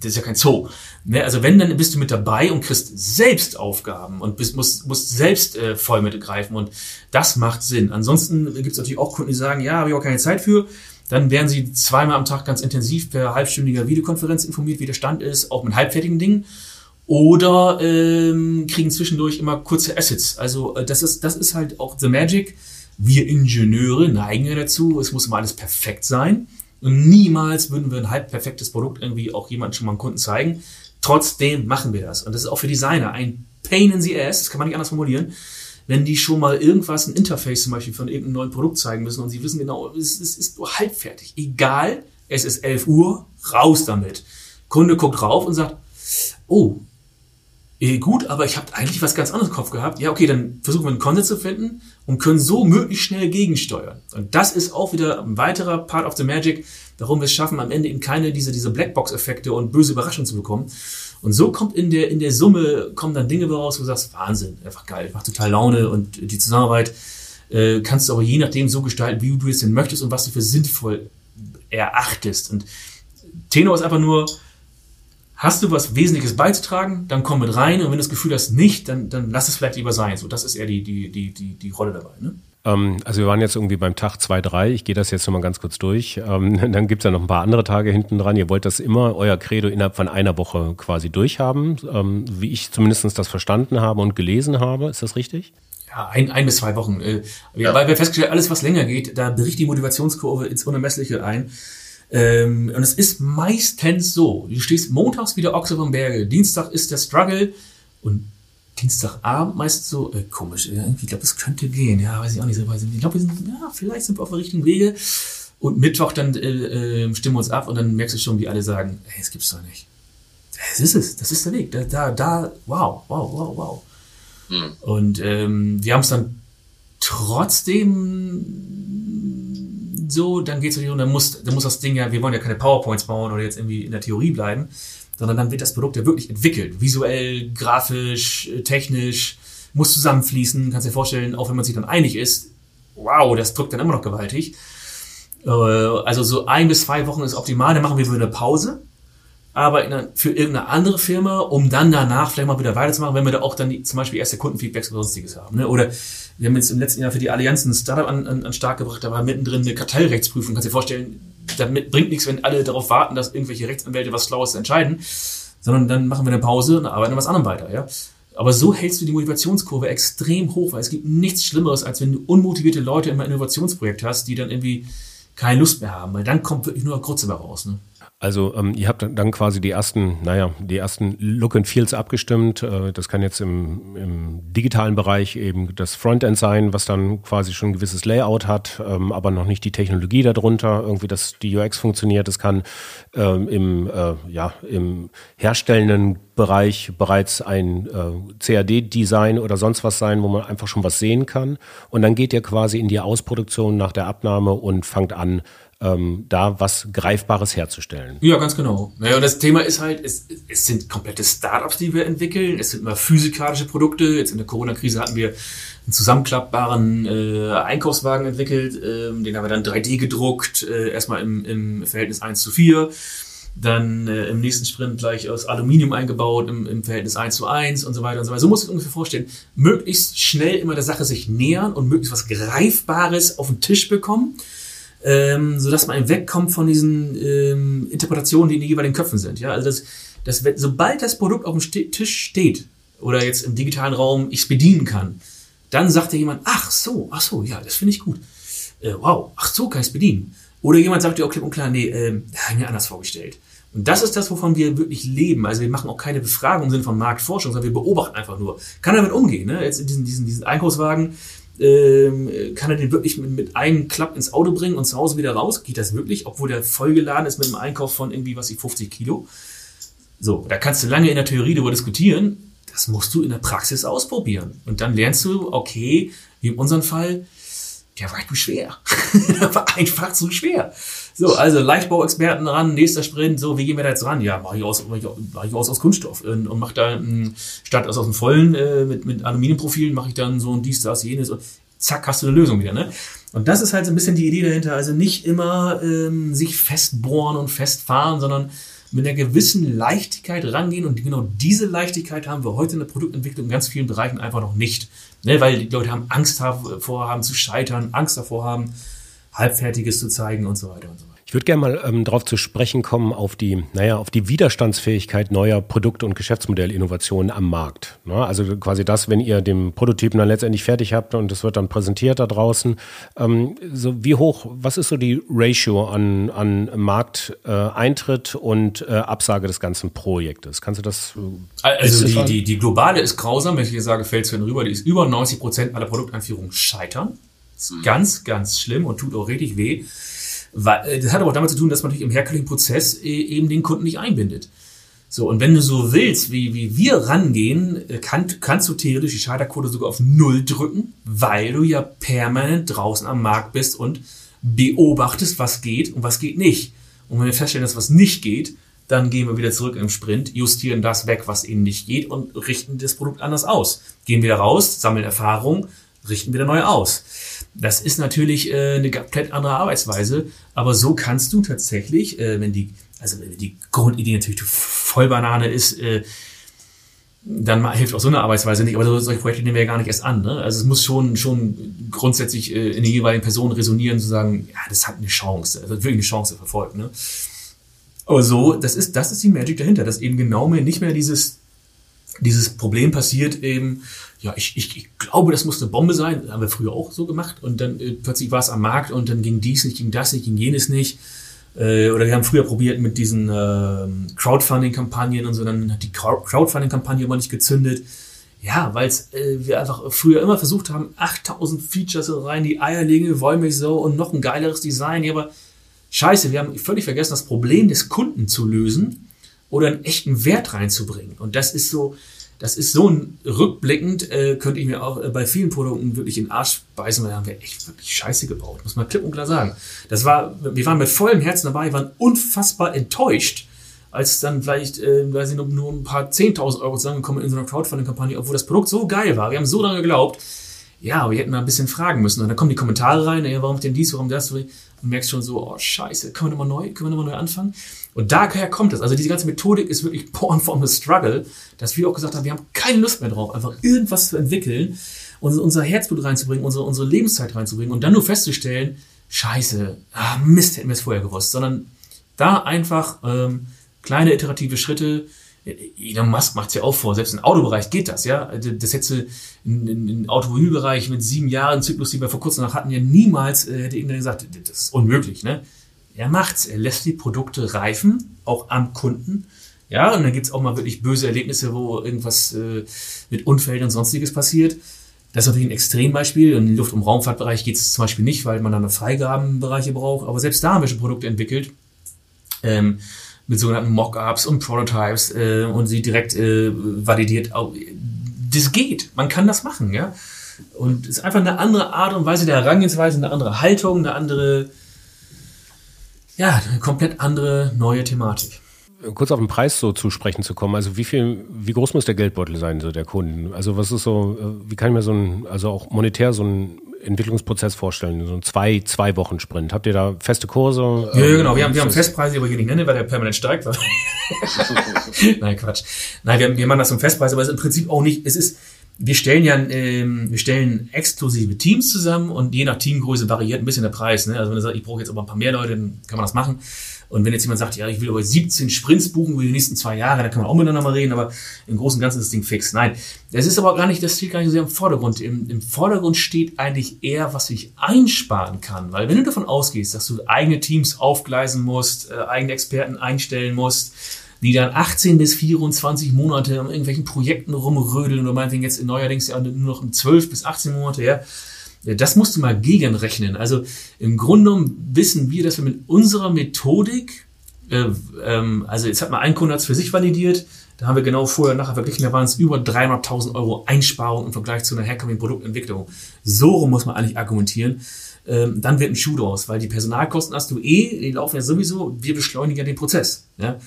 das ist ja kein Zoo. Ne? Also wenn, dann bist du mit dabei und kriegst selbst Aufgaben und bist, musst, musst selbst äh, voll mitgreifen und das macht Sinn. Ansonsten gibt es natürlich auch Kunden, die sagen, ja, habe ich auch keine Zeit für. Dann werden sie zweimal am Tag ganz intensiv per halbstündiger Videokonferenz informiert, wie der Stand ist, auch mit halbfertigen Dingen. Oder ähm, kriegen zwischendurch immer kurze Assets. Also äh, das ist, das ist halt auch the magic. Wir Ingenieure neigen ja dazu, es muss immer alles perfekt sein. Und niemals würden wir ein halb perfektes Produkt irgendwie auch jemandem schon mal einen Kunden zeigen. Trotzdem machen wir das. Und das ist auch für Designer ein Pain in the ass, das kann man nicht anders formulieren, wenn die schon mal irgendwas, ein Interface zum Beispiel von irgendeinem neuen Produkt zeigen müssen und sie wissen genau, es, es ist nur halbfertig. Egal, es ist 11 Uhr, raus damit. Kunde guckt rauf und sagt, oh, eh, gut, aber ich habe eigentlich was ganz anderes im Kopf gehabt. Ja, okay, dann versuchen wir einen Konsens zu finden und können so möglichst schnell gegensteuern. Und das ist auch wieder ein weiterer Part of the Magic, warum wir es schaffen, am Ende eben keine diese, diese Blackbox-Effekte und böse Überraschungen zu bekommen. Und so kommt in der, in der Summe, kommen dann Dinge raus, wo du sagst, Wahnsinn, einfach geil, macht total Laune und die Zusammenarbeit äh, kannst du aber je nachdem so gestalten, wie du es denn möchtest und was du für sinnvoll erachtest. Und Tenor ist einfach nur, Hast du was Wesentliches beizutragen, dann komm mit rein und wenn du das Gefühl hast, nicht, dann, dann lass es vielleicht lieber sein. So, das ist eher die, die, die, die, die Rolle dabei. Ne? Ähm, also wir waren jetzt irgendwie beim Tag 2, 3. Ich gehe das jetzt nochmal ganz kurz durch. Ähm, *laughs* dann gibt es ja noch ein paar andere Tage hinten dran. Ihr wollt das immer, euer Credo, innerhalb von einer Woche quasi durchhaben, ähm, wie ich zumindest das verstanden habe und gelesen habe. Ist das richtig? Ja, ein, ein bis zwei Wochen. Äh, ja. Weil wir festgestellt alles, was länger geht, da bricht die Motivationskurve ins Unermessliche ein. Und es ist meistens so, du stehst montags wieder Ochse vom Berge, Dienstag ist der Struggle und Dienstagabend meistens so, äh, komisch, irgendwie, ich glaube, es könnte gehen, ja, weiß ich auch nicht so. Ich glaube, wir sind, ja, vielleicht sind wir auf dem richtigen Wege. Und Mittwoch dann äh, äh, stimmen wir uns ab und dann merkst du schon, wie alle sagen, hey, das gibt's doch nicht. Das ist es, das ist der Weg. Da, da, da wow, wow, wow, wow. Hm. Und ähm, wir haben es dann trotzdem so, dann geht es natürlich um, dann muss, dann muss das Ding ja, wir wollen ja keine PowerPoints bauen oder jetzt irgendwie in der Theorie bleiben, sondern dann wird das Produkt ja wirklich entwickelt. Visuell, grafisch, technisch, muss zusammenfließen, kannst dir vorstellen, auch wenn man sich dann einig ist, wow, das drückt dann immer noch gewaltig. Äh, also so ein bis zwei Wochen ist optimal, dann machen wir wieder eine Pause, aber für irgendeine andere Firma, um dann danach vielleicht mal wieder weiterzumachen, wenn wir da auch dann die, zum Beispiel erste Kundenfeedbacks oder sonstiges haben. Ne? Oder wir haben jetzt im letzten Jahr für die Allianz ein Startup an, an, an Start gebracht, da war mittendrin eine Kartellrechtsprüfung. Kannst dir vorstellen, damit bringt nichts, wenn alle darauf warten, dass irgendwelche Rechtsanwälte was Schlaues entscheiden, sondern dann machen wir eine Pause und arbeiten an was anderem weiter. Ja? Aber so hältst du die Motivationskurve extrem hoch, weil es gibt nichts Schlimmeres, als wenn du unmotivierte Leute in einem Innovationsprojekt hast, die dann irgendwie keine Lust mehr haben, weil dann kommt wirklich nur Grütze raus. Ne? Also ähm, ihr habt dann quasi die ersten, naja, die ersten Look and Feels abgestimmt. Äh, das kann jetzt im, im digitalen Bereich eben das Frontend sein, was dann quasi schon ein gewisses Layout hat, ähm, aber noch nicht die Technologie darunter, irgendwie, dass die UX funktioniert. Es kann ähm, im, äh, ja, im herstellenden Bereich bereits ein äh, CAD-Design oder sonst was sein, wo man einfach schon was sehen kann. Und dann geht ihr quasi in die Ausproduktion nach der Abnahme und fangt an, ähm, da was Greifbares herzustellen. Ja, ganz genau. Naja, und das Thema ist halt, es, es sind komplette Startups, die wir entwickeln. Es sind immer physikalische Produkte. Jetzt in der Corona-Krise hatten wir einen zusammenklappbaren äh, Einkaufswagen entwickelt. Ähm, den haben wir dann 3D gedruckt, äh, erstmal im, im Verhältnis 1 zu 4 dann äh, im nächsten Sprint gleich aus Aluminium eingebaut, im, im Verhältnis 1 zu 1 und so weiter und so weiter. So muss ich ungefähr vorstellen. Möglichst schnell immer der Sache sich nähern und möglichst was Greifbares auf den Tisch bekommen ähm, sodass man wegkommt von diesen ähm, Interpretationen, die in den jeweiligen Köpfen sind. Ja, also das, das, sobald das Produkt auf dem St Tisch steht oder jetzt im digitalen Raum ich es bedienen kann, dann sagt ja jemand, ach so, ach so, ja, das finde ich gut. äh, wow, ach so, kann ich es bedienen. Oder jemand sagt dir auch klipp und klar, nee, äh, habe ich mir anders vorgestellt. Und das ist das, wovon wir wirklich leben. Also wir machen auch keine Befragung im Sinne von Marktforschung, sondern wir beobachten einfach nur. Kann damit umgehen? Ne? Jetzt in diesen, diesen, diesen Einkaufswagen, ähm, kann er den wirklich mit, mit einem Klapp ins Auto bringen und zu Hause wieder raus? Geht das wirklich, obwohl der vollgeladen ist mit einem Einkauf von irgendwie, was ich, 50 Kilo? So, da kannst du lange in der Theorie darüber diskutieren. Das musst du in der Praxis ausprobieren. Und dann lernst du, okay, wie in unserem Fall, der war zu schwer. *laughs* der war einfach zu schwer. So, also Leichtbauexperten ran, nächster Sprint, so, wie gehen wir da jetzt ran? Ja, mache ich aus, mach ich, mach ich aus, aus Kunststoff und, und mache da m, statt aus, aus dem vollen äh, mit, mit Aluminiumprofilen mache ich dann so ein dies, das, jenes und zack, hast du eine Lösung wieder. Ne? Und das ist halt so ein bisschen die Idee dahinter. Also nicht immer ähm, sich festbohren und festfahren, sondern mit einer gewissen Leichtigkeit rangehen. Und genau diese Leichtigkeit haben wir heute in der Produktentwicklung in ganz vielen Bereichen einfach noch nicht. Ne? Weil die Leute haben Angst davor haben zu scheitern, Angst davor haben, Halbfertiges zu zeigen und so weiter und so weiter. Ich würde gerne mal ähm, darauf zu sprechen kommen, auf die, naja, auf die Widerstandsfähigkeit neuer Produkte und Geschäftsmodellinnovationen am Markt. Ne? Also quasi das, wenn ihr den Prototypen dann letztendlich fertig habt und es wird dann präsentiert da draußen. Ähm, so wie hoch, was ist so die Ratio an, an Markteintritt äh, und äh, Absage des ganzen Projektes? Kannst du das? Äh, also die, die, die globale ist grausam, wenn ich hier sage, fällt es rüber, die ist über 90 Prozent aller Produkteinführungen scheitern. Ist ganz, ganz schlimm und tut auch richtig weh. Äh, das hat aber auch damit zu tun, dass man natürlich im herkömmlichen Prozess äh, eben den Kunden nicht einbindet. So, und wenn du so willst, wie, wie wir rangehen, äh, kann, kannst du theoretisch die Scheiterquote sogar auf Null drücken, weil du ja permanent draußen am Markt bist und beobachtest, was geht und was geht nicht. Und wenn wir feststellen, dass was nicht geht, dann gehen wir wieder zurück im Sprint, justieren das weg, was eben nicht geht und richten das Produkt anders aus. Gehen wieder raus, sammeln Erfahrung, richten wieder neu aus. Das ist natürlich äh, eine komplett andere Arbeitsweise, aber so kannst du tatsächlich, äh, wenn die, also wenn die Grundidee natürlich voll Banane ist, äh, dann hilft auch so eine Arbeitsweise nicht. Aber solche Projekte nehmen wir ja gar nicht erst an. Ne? Also es muss schon schon grundsätzlich in den jeweiligen Personen resonieren, zu sagen, ja, das hat eine Chance, das hat wirklich eine Chance verfolgt. Ne? Aber so, das ist das ist die Magic dahinter, dass eben genau mehr nicht mehr dieses dieses Problem passiert eben, ja, ich, ich, ich glaube, das muss eine Bombe sein. Das haben wir früher auch so gemacht. Und dann äh, plötzlich war es am Markt und dann ging dies nicht, ging das nicht, ging jenes nicht. Äh, oder wir haben früher probiert mit diesen äh, Crowdfunding-Kampagnen und so, dann hat die Crowdfunding-Kampagne immer nicht gezündet. Ja, weil äh, wir einfach früher immer versucht haben, 8000 Features rein, die Eierlinge, Wollmilchsau und noch ein geileres Design. Ja, aber scheiße, wir haben völlig vergessen, das Problem des Kunden zu lösen oder einen echten Wert reinzubringen. Und das ist so, das ist so ein rückblickend, äh, könnte ich mir auch äh, bei vielen Produkten wirklich in den Arsch beißen, weil da haben wir echt wirklich Scheiße gebaut, muss man klipp und klar sagen. Das war, wir waren mit vollem Herzen dabei, waren unfassbar enttäuscht, als dann vielleicht, äh, weiß ich noch, nur ein paar 10.000 Euro zusammengekommen in so einer Crowdfunding-Kampagne, obwohl das Produkt so geil war. Wir haben so lange geglaubt, ja, wir hätten mal ein bisschen fragen müssen. Und dann kommen die Kommentare rein, ey, warum denn dies, warum das? Und merkst schon so, oh scheiße, können wir nochmal neu, können wir nochmal neu anfangen? Und daher kommt es. Also diese ganze Methodik ist wirklich *laughs* born from the struggle, dass wir auch gesagt haben, wir haben keine Lust mehr drauf, einfach irgendwas zu entwickeln, unser Herzblut reinzubringen, unsere, unsere Lebenszeit reinzubringen und dann nur festzustellen, scheiße, ah, Mist, hätten wir es vorher gewusst. Sondern da einfach ähm, kleine iterative Schritte, Elon Musk macht es ja auch vor, selbst im Autobereich geht das, ja. Das hätte im Automobilbereich mit sieben Jahren Zyklus, die wir vor kurzem noch hatten, ja niemals, äh, hätte irgendwer gesagt, das ist unmöglich, ne? Er macht's, er lässt die Produkte reifen, auch am Kunden. Ja, und dann gibt's auch mal wirklich böse Erlebnisse, wo irgendwas äh, mit Unfällen und sonstiges passiert. Das ist natürlich ein Extrembeispiel. Im Luft- und Raumfahrtbereich geht es zum Beispiel nicht, weil man dann Freigabenbereiche braucht. Aber selbst da haben wir schon Produkte entwickelt. Ähm, mit sogenannten Mockups und Prototypes äh, und sie direkt äh, validiert. Das geht, man kann das machen, ja. Und es ist einfach eine andere Art und Weise der Herangehensweise, eine andere Haltung, eine andere, ja, eine komplett andere neue Thematik kurz auf den Preis so zu sprechen zu kommen. Also wie viel, wie groß muss der Geldbeutel sein, so der Kunden? Also was ist so, äh, wie kann ich mir so ein, also auch monetär so ein Entwicklungsprozess vorstellen? So ein zwei, zwei Wochen Sprint. Habt ihr da feste Kurse? Ja, ja genau. Wir haben, wir haben Festpreise, aber hier nicht nennen, weil der permanent steigt. *laughs* Nein, Quatsch. Nein, wir, wir machen das zum Festpreis, aber es ist im Prinzip auch nicht, es ist, wir stellen ja, ähm, wir stellen exklusive Teams zusammen und je nach Teamgröße variiert ein bisschen der Preis. Ne? Also wenn du sagst, ich brauche jetzt aber ein paar mehr Leute, dann kann man das machen. Und wenn jetzt jemand sagt, ja, ich will aber 17 Sprints buchen über die nächsten zwei Jahre, dann kann man auch miteinander mal reden, aber im Großen und Ganzen ist das Ding fix. Nein, das ist aber gar nicht, das steht gar nicht so sehr im Vordergrund. Im, Im Vordergrund steht eigentlich eher, was ich einsparen kann. Weil wenn du davon ausgehst, dass du eigene Teams aufgleisen musst, äh, eigene Experten einstellen musst, die dann 18 bis 24 Monate an irgendwelchen Projekten rumrödeln oder meinetwegen jetzt neuerdings ja nur noch 12 bis 18 Monate, ja, das musst du mal gegenrechnen. Also im Grunde genommen wissen wir, dass wir mit unserer Methodik, äh, ähm, also jetzt hat mal ein Kunde hat's für sich validiert, da haben wir genau vorher nachher verglichen, da waren es über 300.000 Euro Einsparung im Vergleich zu einer herkömmlichen Produktentwicklung. So rum muss man eigentlich argumentieren. Ähm, dann wird ein Schuh draus, weil die Personalkosten hast du eh, die laufen ja sowieso, wir beschleunigen ja den Prozess. Ja?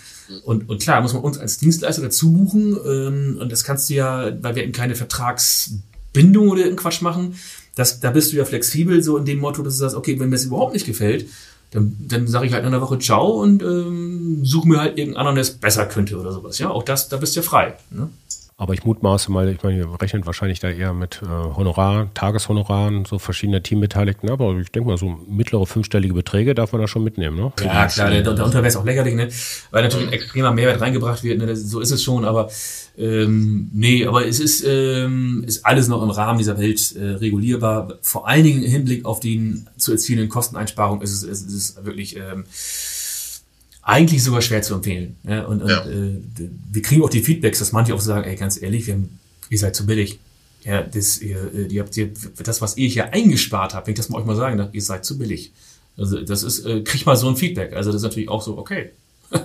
Und, und klar, muss man uns als Dienstleister dazu buchen ähm, und das kannst du ja, weil wir eben keine Vertragsbindung oder irgendeinen Quatsch machen, das, da bist du ja flexibel, so in dem Motto, dass du sagst, okay, wenn mir das überhaupt nicht gefällt, dann, dann sage ich halt in einer Woche Ciao und ähm, suche mir halt irgendeinen anderen, der es besser könnte oder sowas. Ja, auch das, da bist du ja frei. Ne? Aber ich mutmaße mal, ich meine, ihr rechnet wahrscheinlich da eher mit äh, Honorar, Tageshonoraren, so verschiedene Teambeteiligten, aber ich denke mal, so mittlere fünfstellige Beträge darf man da schon mitnehmen, ne? Ja, klar, der, darunter wäre es auch lächerlich, ne? Weil natürlich ein extremer Mehrwert reingebracht wird, ne? So ist es schon, aber ähm, nee, aber es ist, ähm, ist alles noch im Rahmen dieser Welt äh, regulierbar. Vor allen Dingen im Hinblick auf die zu erzielenden Kosteneinsparungen ist es, ist, ist wirklich ähm, eigentlich sogar schwer zu empfehlen. Ja? Und, und ja. äh, wir kriegen auch die Feedbacks, dass manche auch sagen, ey, ganz ehrlich, wir haben, ihr seid zu billig. Ja, das, ihr, äh, ihr habt ihr, das, was ihr hier eingespart habt, wenn ich das mal euch mal sagen ihr seid zu billig. Also das ist, äh, kriegt mal so ein Feedback. Also das ist natürlich auch so, okay, *laughs*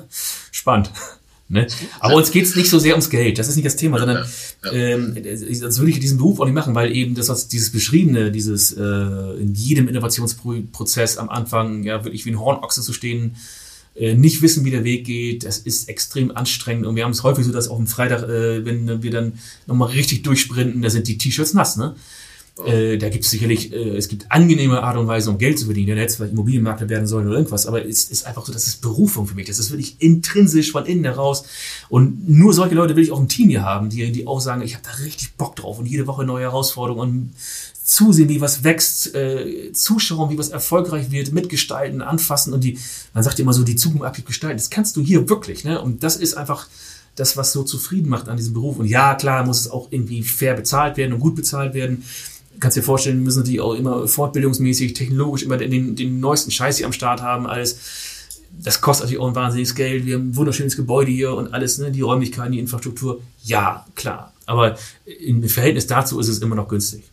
spannend. *laughs* Ne? Aber uns geht's nicht so sehr ums Geld, das ist nicht das Thema, sondern ja, ja. Ähm, das würde ich diesen Beruf auch nicht machen, weil eben das, was dieses Beschriebene, dieses äh, in jedem Innovationsprozess am Anfang ja wirklich wie ein Hornochse zu stehen, äh, nicht wissen, wie der Weg geht. Das ist extrem anstrengend und wir haben es häufig so, dass auf dem Freitag, äh, wenn wir dann nochmal richtig durchsprinten, da sind die T-Shirts nass, ne? Äh, da gibt es sicherlich, äh, es gibt angenehme Art und Weise, um Geld zu verdienen. Dann hätte es vielleicht Immobilienmakler werden sollen oder irgendwas. Aber es ist einfach so, das ist Berufung für mich. Das ist wirklich intrinsisch von innen heraus. Und nur solche Leute will ich auch im Team hier haben, die, die auch sagen, ich habe da richtig Bock drauf und jede Woche neue Herausforderungen und zusehen, wie was wächst, äh, zuschauen, wie was erfolgreich wird, mitgestalten, anfassen und die, man sagt immer so, die Zukunft aktiv gestalten. Das kannst du hier wirklich, ne? Und das ist einfach das, was so zufrieden macht an diesem Beruf. Und ja, klar, muss es auch irgendwie fair bezahlt werden und gut bezahlt werden. Kannst dir vorstellen, müssen natürlich auch immer fortbildungsmäßig, technologisch immer den, den neuesten Scheiß hier am Start haben, alles. Das kostet natürlich auch ein wahnsinniges Geld. Wir haben ein wunderschönes Gebäude hier und alles, ne? die Räumlichkeiten, die Infrastruktur. Ja, klar. Aber im Verhältnis dazu ist es immer noch günstig.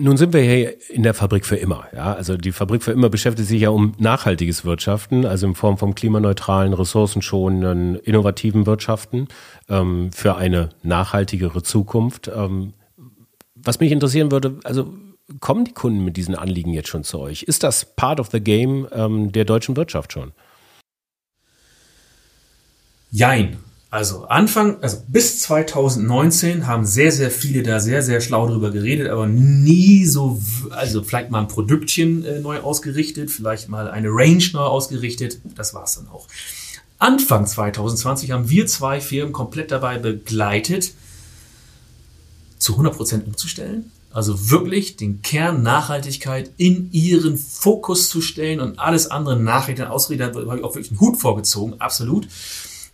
Nun sind wir hier in der Fabrik für immer. Ja, also die Fabrik für immer beschäftigt sich ja um nachhaltiges Wirtschaften, also in Form von klimaneutralen, ressourcenschonenden, innovativen Wirtschaften ähm, für eine nachhaltigere Zukunft. Ähm, was mich interessieren würde, also kommen die Kunden mit diesen Anliegen jetzt schon zu euch? Ist das part of the game ähm, der deutschen Wirtschaft schon? Jein. Also Anfang, also bis 2019 haben sehr, sehr viele da sehr, sehr schlau drüber geredet, aber nie so, also vielleicht mal ein Produktchen äh, neu ausgerichtet, vielleicht mal eine Range neu ausgerichtet, das war's dann auch. Anfang 2020 haben wir zwei Firmen komplett dabei begleitet, zu 100% umzustellen. Also wirklich den Kern Nachhaltigkeit in ihren Fokus zu stellen und alles andere Nachrichten, Ausrede, da habe ich auch wirklich einen Hut vorgezogen, absolut.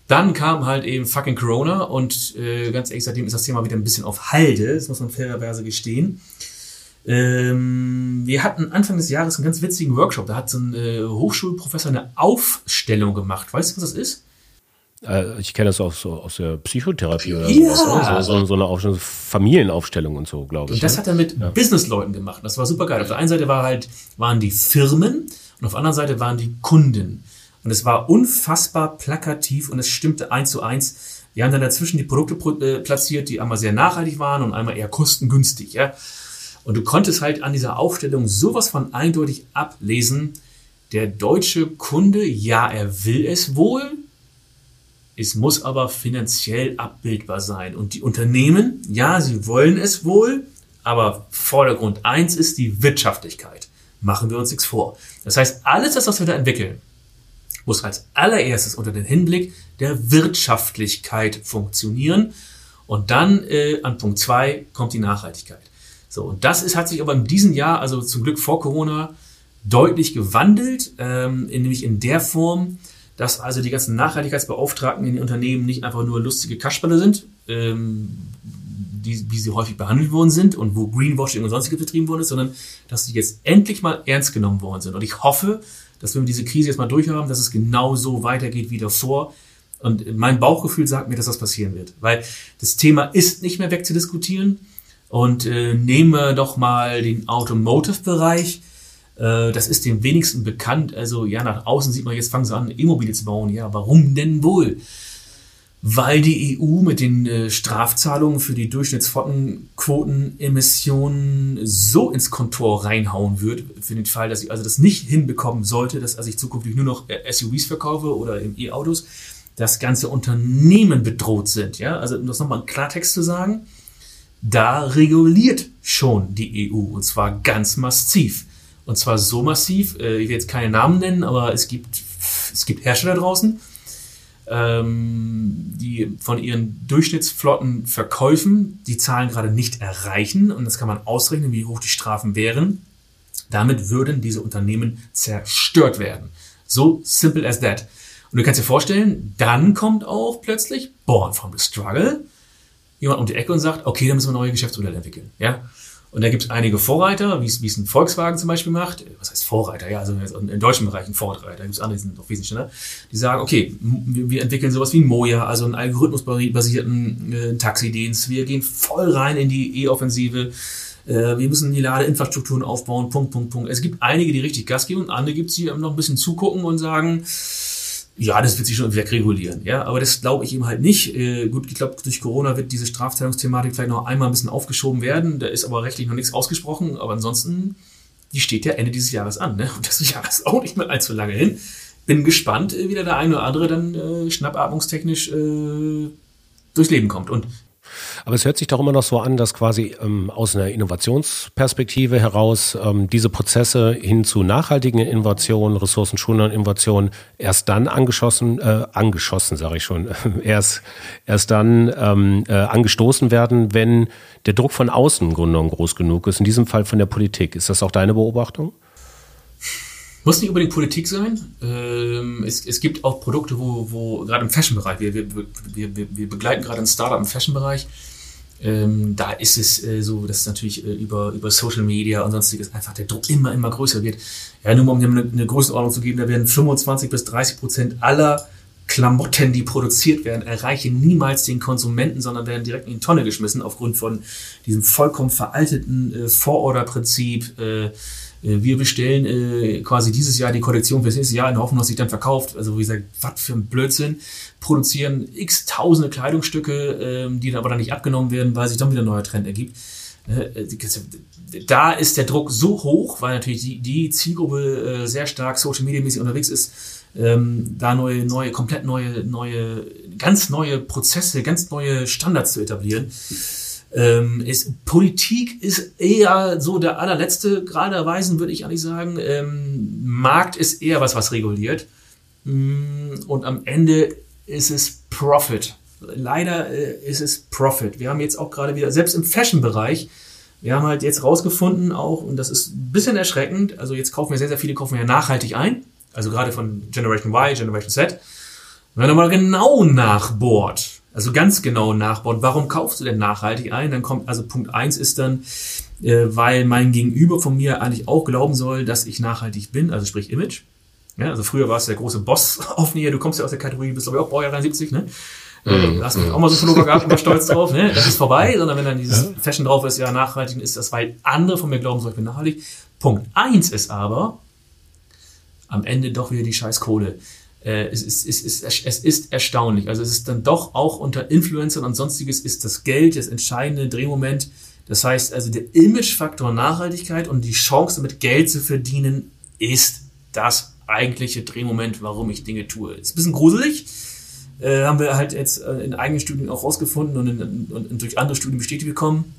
Dann kam halt eben fucking Corona und äh, ganz ehrlich, seitdem ist das Thema wieder ein bisschen auf Halde, das muss man fairerweise gestehen. Ähm, wir hatten Anfang des Jahres einen ganz witzigen Workshop, da hat so ein äh, Hochschulprofessor eine Aufstellung gemacht. Weißt du, was das ist? Äh, ich kenne das auch so aus der Psychotherapie oder ja. sowas, ne? so, so, eine Aufstellung, Familienaufstellung und so, glaube ich. Und das ne? hat er mit ja. Businessleuten gemacht. Das war super geil. Auf der einen Seite war halt, waren die Firmen und auf der anderen Seite waren die Kunden. Und es war unfassbar plakativ und es stimmte eins zu eins. Wir haben dann dazwischen die Produkte äh, platziert, die einmal sehr nachhaltig waren und einmal eher kostengünstig. Ja? Und du konntest halt an dieser Aufstellung sowas von eindeutig ablesen, der deutsche Kunde, ja, er will es wohl, es muss aber finanziell abbildbar sein. Und die Unternehmen, ja, sie wollen es wohl, aber Vordergrund eins ist die Wirtschaftlichkeit. Machen wir uns nichts vor. Das heißt, alles das, was wir da entwickeln, muss als allererstes unter dem Hinblick der Wirtschaftlichkeit funktionieren. Und dann äh, an Punkt zwei kommt die Nachhaltigkeit. So, und das ist, hat sich aber in diesem Jahr, also zum Glück vor Corona, deutlich gewandelt, ähm, in, nämlich in der Form, dass also die ganzen Nachhaltigkeitsbeauftragten in den Unternehmen nicht einfach nur lustige Kasperle sind, ähm, die, wie sie häufig behandelt worden sind und wo Greenwashing und sonstiges betrieben worden ist, sondern dass sie jetzt endlich mal ernst genommen worden sind. Und ich hoffe, dass wenn wir diese Krise jetzt mal durchhaben, dass es genau so weitergeht wie davor. Und mein Bauchgefühl sagt mir, dass das passieren wird. Weil das Thema ist nicht mehr wegzudiskutieren. Und äh, nehmen wir doch mal den Automotive-Bereich. Äh, das ist dem wenigsten bekannt. Also ja, nach außen sieht man, jetzt fangen sie an, E-Mobile zu bauen. Ja, warum denn wohl? Weil die EU mit den äh, Strafzahlungen für die Durchschnittsflottenquotenemissionen so ins Kontor reinhauen wird, für den Fall, dass ich also das nicht hinbekommen sollte, dass also ich zukünftig nur noch äh, SUVs verkaufe oder E-Autos, dass ganze Unternehmen bedroht sind. Ja, also um das nochmal in Klartext zu sagen, da reguliert schon die EU und zwar ganz massiv. Und zwar so massiv, äh, ich will jetzt keine Namen nennen, aber es gibt, es gibt Hersteller draußen, die von ihren Durchschnittsflotten Verkäufen die Zahlen gerade nicht erreichen. Und das kann man ausrechnen, wie hoch die Strafen wären. Damit würden diese Unternehmen zerstört werden. So simple as that. Und du kannst dir vorstellen, dann kommt auch plötzlich Born from the Struggle jemand um die Ecke und sagt, okay, dann müssen wir neue Geschäftsmodelle entwickeln. Ja? Und da gibt es einige Vorreiter, wie es ein Volkswagen zum Beispiel macht. Was heißt Vorreiter? Ja, also im deutschen Bereich ein Vorreiter. Da gibt es andere, die sind noch wesentlich schneller. Die sagen, okay, wir entwickeln sowas wie Moja, also einen algorithmusbasierten äh, Taxidienst. Wir gehen voll rein in die E-Offensive. Äh, wir müssen die Ladeinfrastrukturen aufbauen. Punkt, Punkt, Punkt. Es gibt einige, die richtig Gas geben und andere gibt es, die noch ein bisschen zugucken und sagen, ja, das wird sich schon wegregulieren. Ja, aber das glaube ich ihm halt nicht. Äh, gut, ich glaube, durch Corona wird diese Strafzahlungsthematik vielleicht noch einmal ein bisschen aufgeschoben werden. Da ist aber rechtlich noch nichts ausgesprochen. Aber ansonsten, die steht ja Ende dieses Jahres an. Ne? Und das *laughs* Jahr ist auch nicht mehr allzu lange hin. Bin gespannt, äh, wie der eine oder andere dann äh, schnappatmungstechnisch äh, durchs Leben kommt. Und aber es hört sich doch immer noch so an, dass quasi ähm, aus einer Innovationsperspektive heraus ähm, diese Prozesse hin zu nachhaltigen Innovationen, ressourcenschonenden Innovationen erst dann angeschossen, äh, angeschossen sage ich schon, *laughs* erst, erst dann ähm, äh, angestoßen werden, wenn der Druck von außen im Grunde genommen groß genug ist, in diesem Fall von der Politik. Ist das auch deine Beobachtung? Muss nicht unbedingt Politik sein. Ähm, es, es, gibt auch Produkte, wo, wo gerade im Fashion-Bereich, wir, wir, wir, wir, begleiten gerade ein Startup im Fashion-Bereich, ähm, da ist es äh, so, dass natürlich äh, über, über Social Media und sonstiges einfach der Druck immer, immer größer wird. Ja, nur mal um dir eine, eine Größenordnung zu geben, da werden 25 bis 30 Prozent aller Klamotten, die produziert werden, erreichen niemals den Konsumenten, sondern werden direkt in die Tonne geschmissen aufgrund von diesem vollkommen veralteten äh, Vororderprinzip. Äh, wir bestellen äh, quasi dieses Jahr die Kollektion fürs nächste Jahr in der Hoffnung, dass sich dann verkauft. Also wie gesagt, was für ein Blödsinn. Produzieren x tausende Kleidungsstücke, ähm, die dann aber dann nicht abgenommen werden, weil sich dann wieder ein neuer Trend ergibt. Äh, da ist der Druck so hoch, weil natürlich die, die Zielgruppe äh, sehr stark Social Media mäßig unterwegs ist, ähm, da neue, neue, komplett neue, neue, ganz neue Prozesse, ganz neue Standards zu etablieren ähm, ist, Politik ist eher so der allerletzte geraderweisen, würde ich eigentlich sagen. Ähm, Markt ist eher was, was reguliert. Mm, und am Ende ist es Profit. Leider äh, ist es Profit. Wir haben jetzt auch gerade wieder, selbst im Fashion-Bereich, wir haben halt jetzt rausgefunden auch, und das ist ein bisschen erschreckend, also jetzt kaufen wir sehr, sehr viele, kaufen wir ja nachhaltig ein. Also gerade von Generation Y, Generation Z. Wenn man mal genau nachbohrt, also ganz genau nachbauen. Warum kaufst du denn nachhaltig ein? Dann kommt, also Punkt eins ist dann, äh, weil mein Gegenüber von mir eigentlich auch glauben soll, dass ich nachhaltig bin, also sprich Image. Ja, also früher war es der große Boss *laughs* auf mir, du kommst ja aus der Kategorie, bist aber auch Baujahr 73, ne? Mhm. Hast mich auch mal so Pullover gehabt war stolz drauf, ne? Das ist vorbei, sondern wenn dann dieses Fashion drauf ist, ja, nachhaltig ist das, weil andere von mir glauben, so ich bin nachhaltig. Punkt eins ist aber, am Ende doch wieder die scheiß Kohle äh, es, ist, es, es ist erstaunlich. Also es ist dann doch auch unter Influencern und sonstiges ist das Geld das entscheidende Drehmoment. Das heißt also der Imagefaktor Nachhaltigkeit und die Chance damit Geld zu verdienen ist das eigentliche Drehmoment, warum ich Dinge tue. Ist ein bisschen gruselig. Äh, haben wir halt jetzt äh, in eigenen Studien auch rausgefunden und, in, und, und durch andere Studien bestätigt bekommen.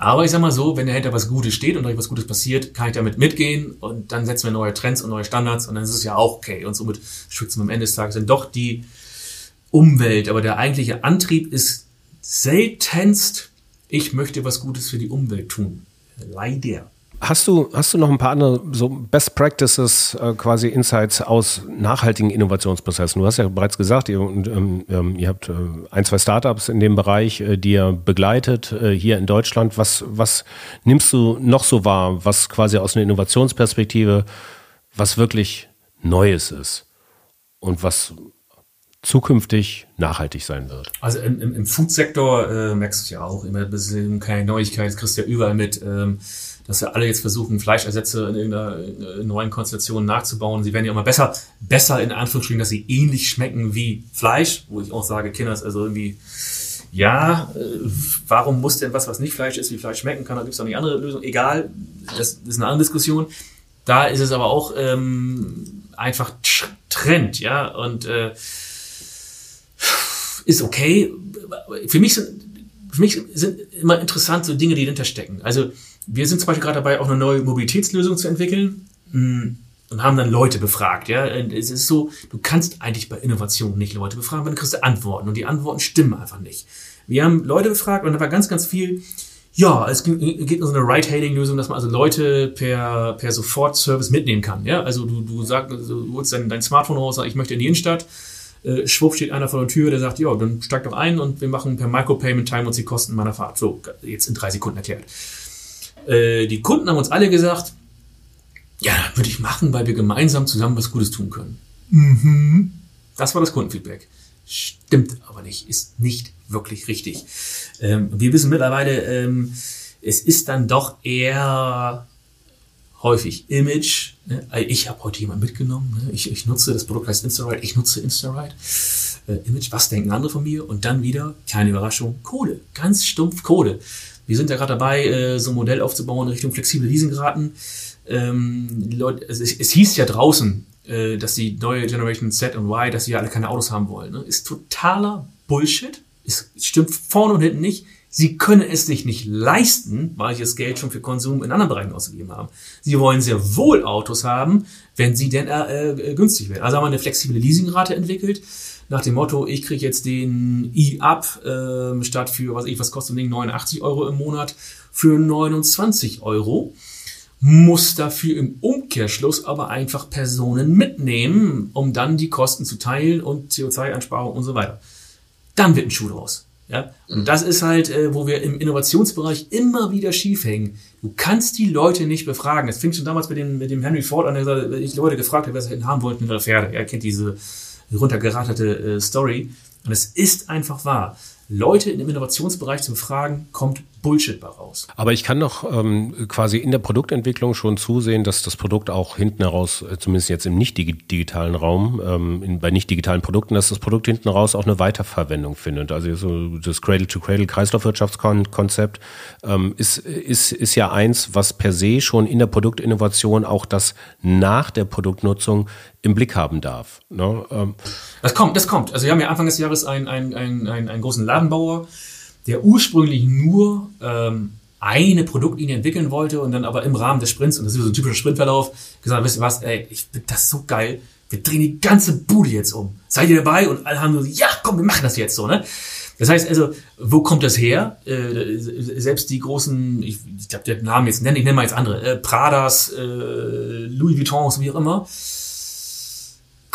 Aber ich sag mal so, wenn dahinter was Gutes steht und was Gutes passiert, kann ich damit mitgehen und dann setzen wir neue Trends und neue Standards und dann ist es ja auch okay. Und somit schützen wir am Ende des Tages dann doch die Umwelt. Aber der eigentliche Antrieb ist seltenst, ich möchte was Gutes für die Umwelt tun. Leider. Hast du, hast du noch ein paar andere so Best Practices, äh, quasi Insights aus nachhaltigen Innovationsprozessen? Du hast ja bereits gesagt, ihr, ähm, ähm, ihr habt äh, ein, zwei Startups in dem Bereich, äh, die ihr begleitet äh, hier in Deutschland. Was, was nimmst du noch so wahr, was quasi aus einer Innovationsperspektive, was wirklich Neues ist und was zukünftig nachhaltig sein wird? Also im, im, Food-Sektor äh, merkst du ja auch immer ein bisschen keine Neuigkeit, kriegst ja überall mit. Ähm, dass wir alle jetzt versuchen, Fleischersätze in irgendeiner neuen Konstellation nachzubauen. Sie werden ja immer besser, besser in Anführungsstrichen, dass sie ähnlich schmecken wie Fleisch, wo ich auch sage, Kinder ist also irgendwie, ja, äh, warum muss denn was, was nicht Fleisch ist, wie Fleisch schmecken kann? Da gibt es auch eine andere Lösung. Egal, das, das, ist eine andere Diskussion. Da ist es aber auch ähm, einfach Trend, ja, und äh, ist okay. Für mich sind, für mich sind immer interessant so Dinge, die dahinter stecken. Also wir sind zum Beispiel gerade dabei, auch eine neue Mobilitätslösung zu entwickeln hm, und haben dann Leute befragt. Ja, es ist so, du kannst eigentlich bei Innovationen nicht Leute befragen, weil dann kriegst du Antworten und die Antworten stimmen einfach nicht. Wir haben Leute befragt und da war ganz, ganz viel. Ja, es geht um so eine Ride-Hailing-Lösung, dass man also Leute per, per Sofort-Service mitnehmen kann. Ja, also du, du sagst, du holst dein, dein Smartphone raus, sagst, ich möchte in die Innenstadt. Äh, schwupp steht einer vor der Tür, der sagt, ja, dann steig doch ein und wir machen per Micropayment Time uns die Kosten meiner Fahrt. So, jetzt in drei Sekunden erklärt. Äh, die Kunden haben uns alle gesagt, ja, würde ich machen, weil wir gemeinsam zusammen was Gutes tun können. Mhm. Das war das Kundenfeedback. Stimmt aber nicht, ist nicht wirklich richtig. Ähm, wir wissen mittlerweile, ähm, es ist dann doch eher häufig Image. Ne? Ich habe heute jemand mitgenommen. Ne? Ich, ich, nutze das Produkt heißt InstaRide. Ich nutze InstaRide. Äh, Image, was denken andere von mir? Und dann wieder, keine Überraschung, Kohle. Ganz stumpf Kohle. Wir sind ja gerade dabei, äh, so ein Modell aufzubauen in Richtung flexible Leasingraten. Ähm, Leute, es, es, hieß ja draußen, äh, dass die neue Generation Z und Y, dass sie ja alle keine Autos haben wollen. Ne? Ist totaler Bullshit. Es stimmt vorne und hinten nicht. Sie können es sich nicht leisten, weil sie das Geld schon für Konsum in anderen Bereichen ausgegeben haben. Sie wollen sehr wohl Autos haben, wenn sie denn äh, äh, günstig werden. Also haben wir eine flexible Leasingrate entwickelt nach dem Motto, ich kriege jetzt den E-Up äh, statt für, was ich, was kostet Ding, 89 Euro im Monat, für 29 Euro, muss dafür im Umkehrschluss aber einfach Personen mitnehmen, um dann die Kosten zu teilen und CO2-Einsparung und so weiter. Dann wird ein Schuh draus. Ja? Und das ist halt, äh, wo wir im Innovationsbereich immer wieder schief hängen. Du kannst die Leute nicht befragen. Das fing schon damals mit dem, mit dem Henry Ford an, der ich Leute gefragt habe, wer sie haben wollten mit der Pferde. Er kennt diese runtergeratete äh, Story. Und es ist einfach wahr. Leute im Innovationsbereich zu befragen, kommt Bullshit bei raus. Aber ich kann doch ähm, quasi in der Produktentwicklung schon zusehen, dass das Produkt auch hinten heraus, äh, zumindest jetzt im nicht digitalen Raum, ähm, in, bei nicht digitalen Produkten, dass das Produkt hinten raus auch eine Weiterverwendung findet. Also so das Cradle-to-Cradle-Kreislaufwirtschaftskonzept ähm, ist, ist, ist ja eins, was per se schon in der Produktinnovation auch das nach der Produktnutzung im Blick haben darf. Ne? Ähm. Das kommt, das kommt. Also wir haben ja Anfang des Jahres einen, einen, einen, einen, einen großen Ladenbauer, der ursprünglich nur ähm, eine Produktlinie entwickeln wollte und dann aber im Rahmen des Sprints, und das ist so ein typischer Sprintverlauf, gesagt, wisst ihr was, ey, ich finde das so geil, wir drehen die ganze Bude jetzt um. Seid ihr dabei? Und alle haben nur, ja, komm, wir machen das jetzt so, ne? Das heißt also, wo kommt das her? Äh, selbst die großen, ich, ich glaube, der Namen jetzt nennen, ich nenne mal jetzt andere, äh, Pradas, äh, Louis Vuittons, wie auch immer,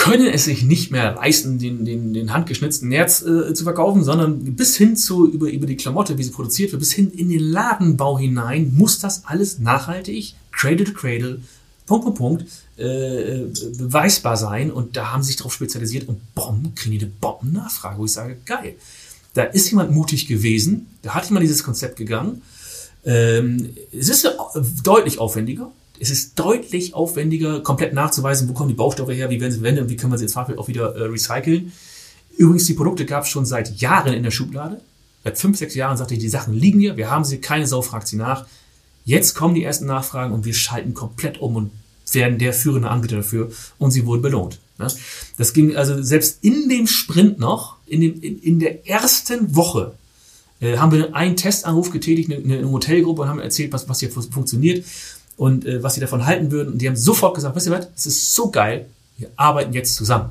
können es sich nicht mehr leisten, den, den, den handgeschnitzten Nerz äh, zu verkaufen, sondern bis hin zu über, über die Klamotte, wie sie produziert wird, bis hin in den Ladenbau hinein, muss das alles nachhaltig, Cradle to Cradle, Punkt, Punkt, Punkt, äh, beweisbar sein. Und da haben sie sich darauf spezialisiert und Bomben, kriegen die eine Bombennachfrage, wo ich sage, geil. Da ist jemand mutig gewesen, da hat jemand dieses Konzept gegangen. Ähm, es ist deutlich aufwendiger, es ist deutlich aufwendiger, komplett nachzuweisen, wo kommen die Baustoffe her, wie werden sie verwendet und wie können wir sie Fahrzeug auch wieder äh, recyceln. Übrigens, die Produkte gab es schon seit Jahren in der Schublade. Seit fünf, sechs Jahren sagte ich, die Sachen liegen hier, wir haben sie, keine Sau fragt sie nach. Jetzt kommen die ersten Nachfragen und wir schalten komplett um und werden der führende Anbieter dafür und sie wurden belohnt. Ne? Das ging also selbst in dem Sprint noch, in, dem, in, in der ersten Woche, äh, haben wir einen Testanruf getätigt, eine, eine Hotelgruppe und haben erzählt, was, was hier funktioniert und äh, was sie davon halten würden. Und die haben sofort gesagt, weißt du was, es ist so geil, wir arbeiten jetzt zusammen.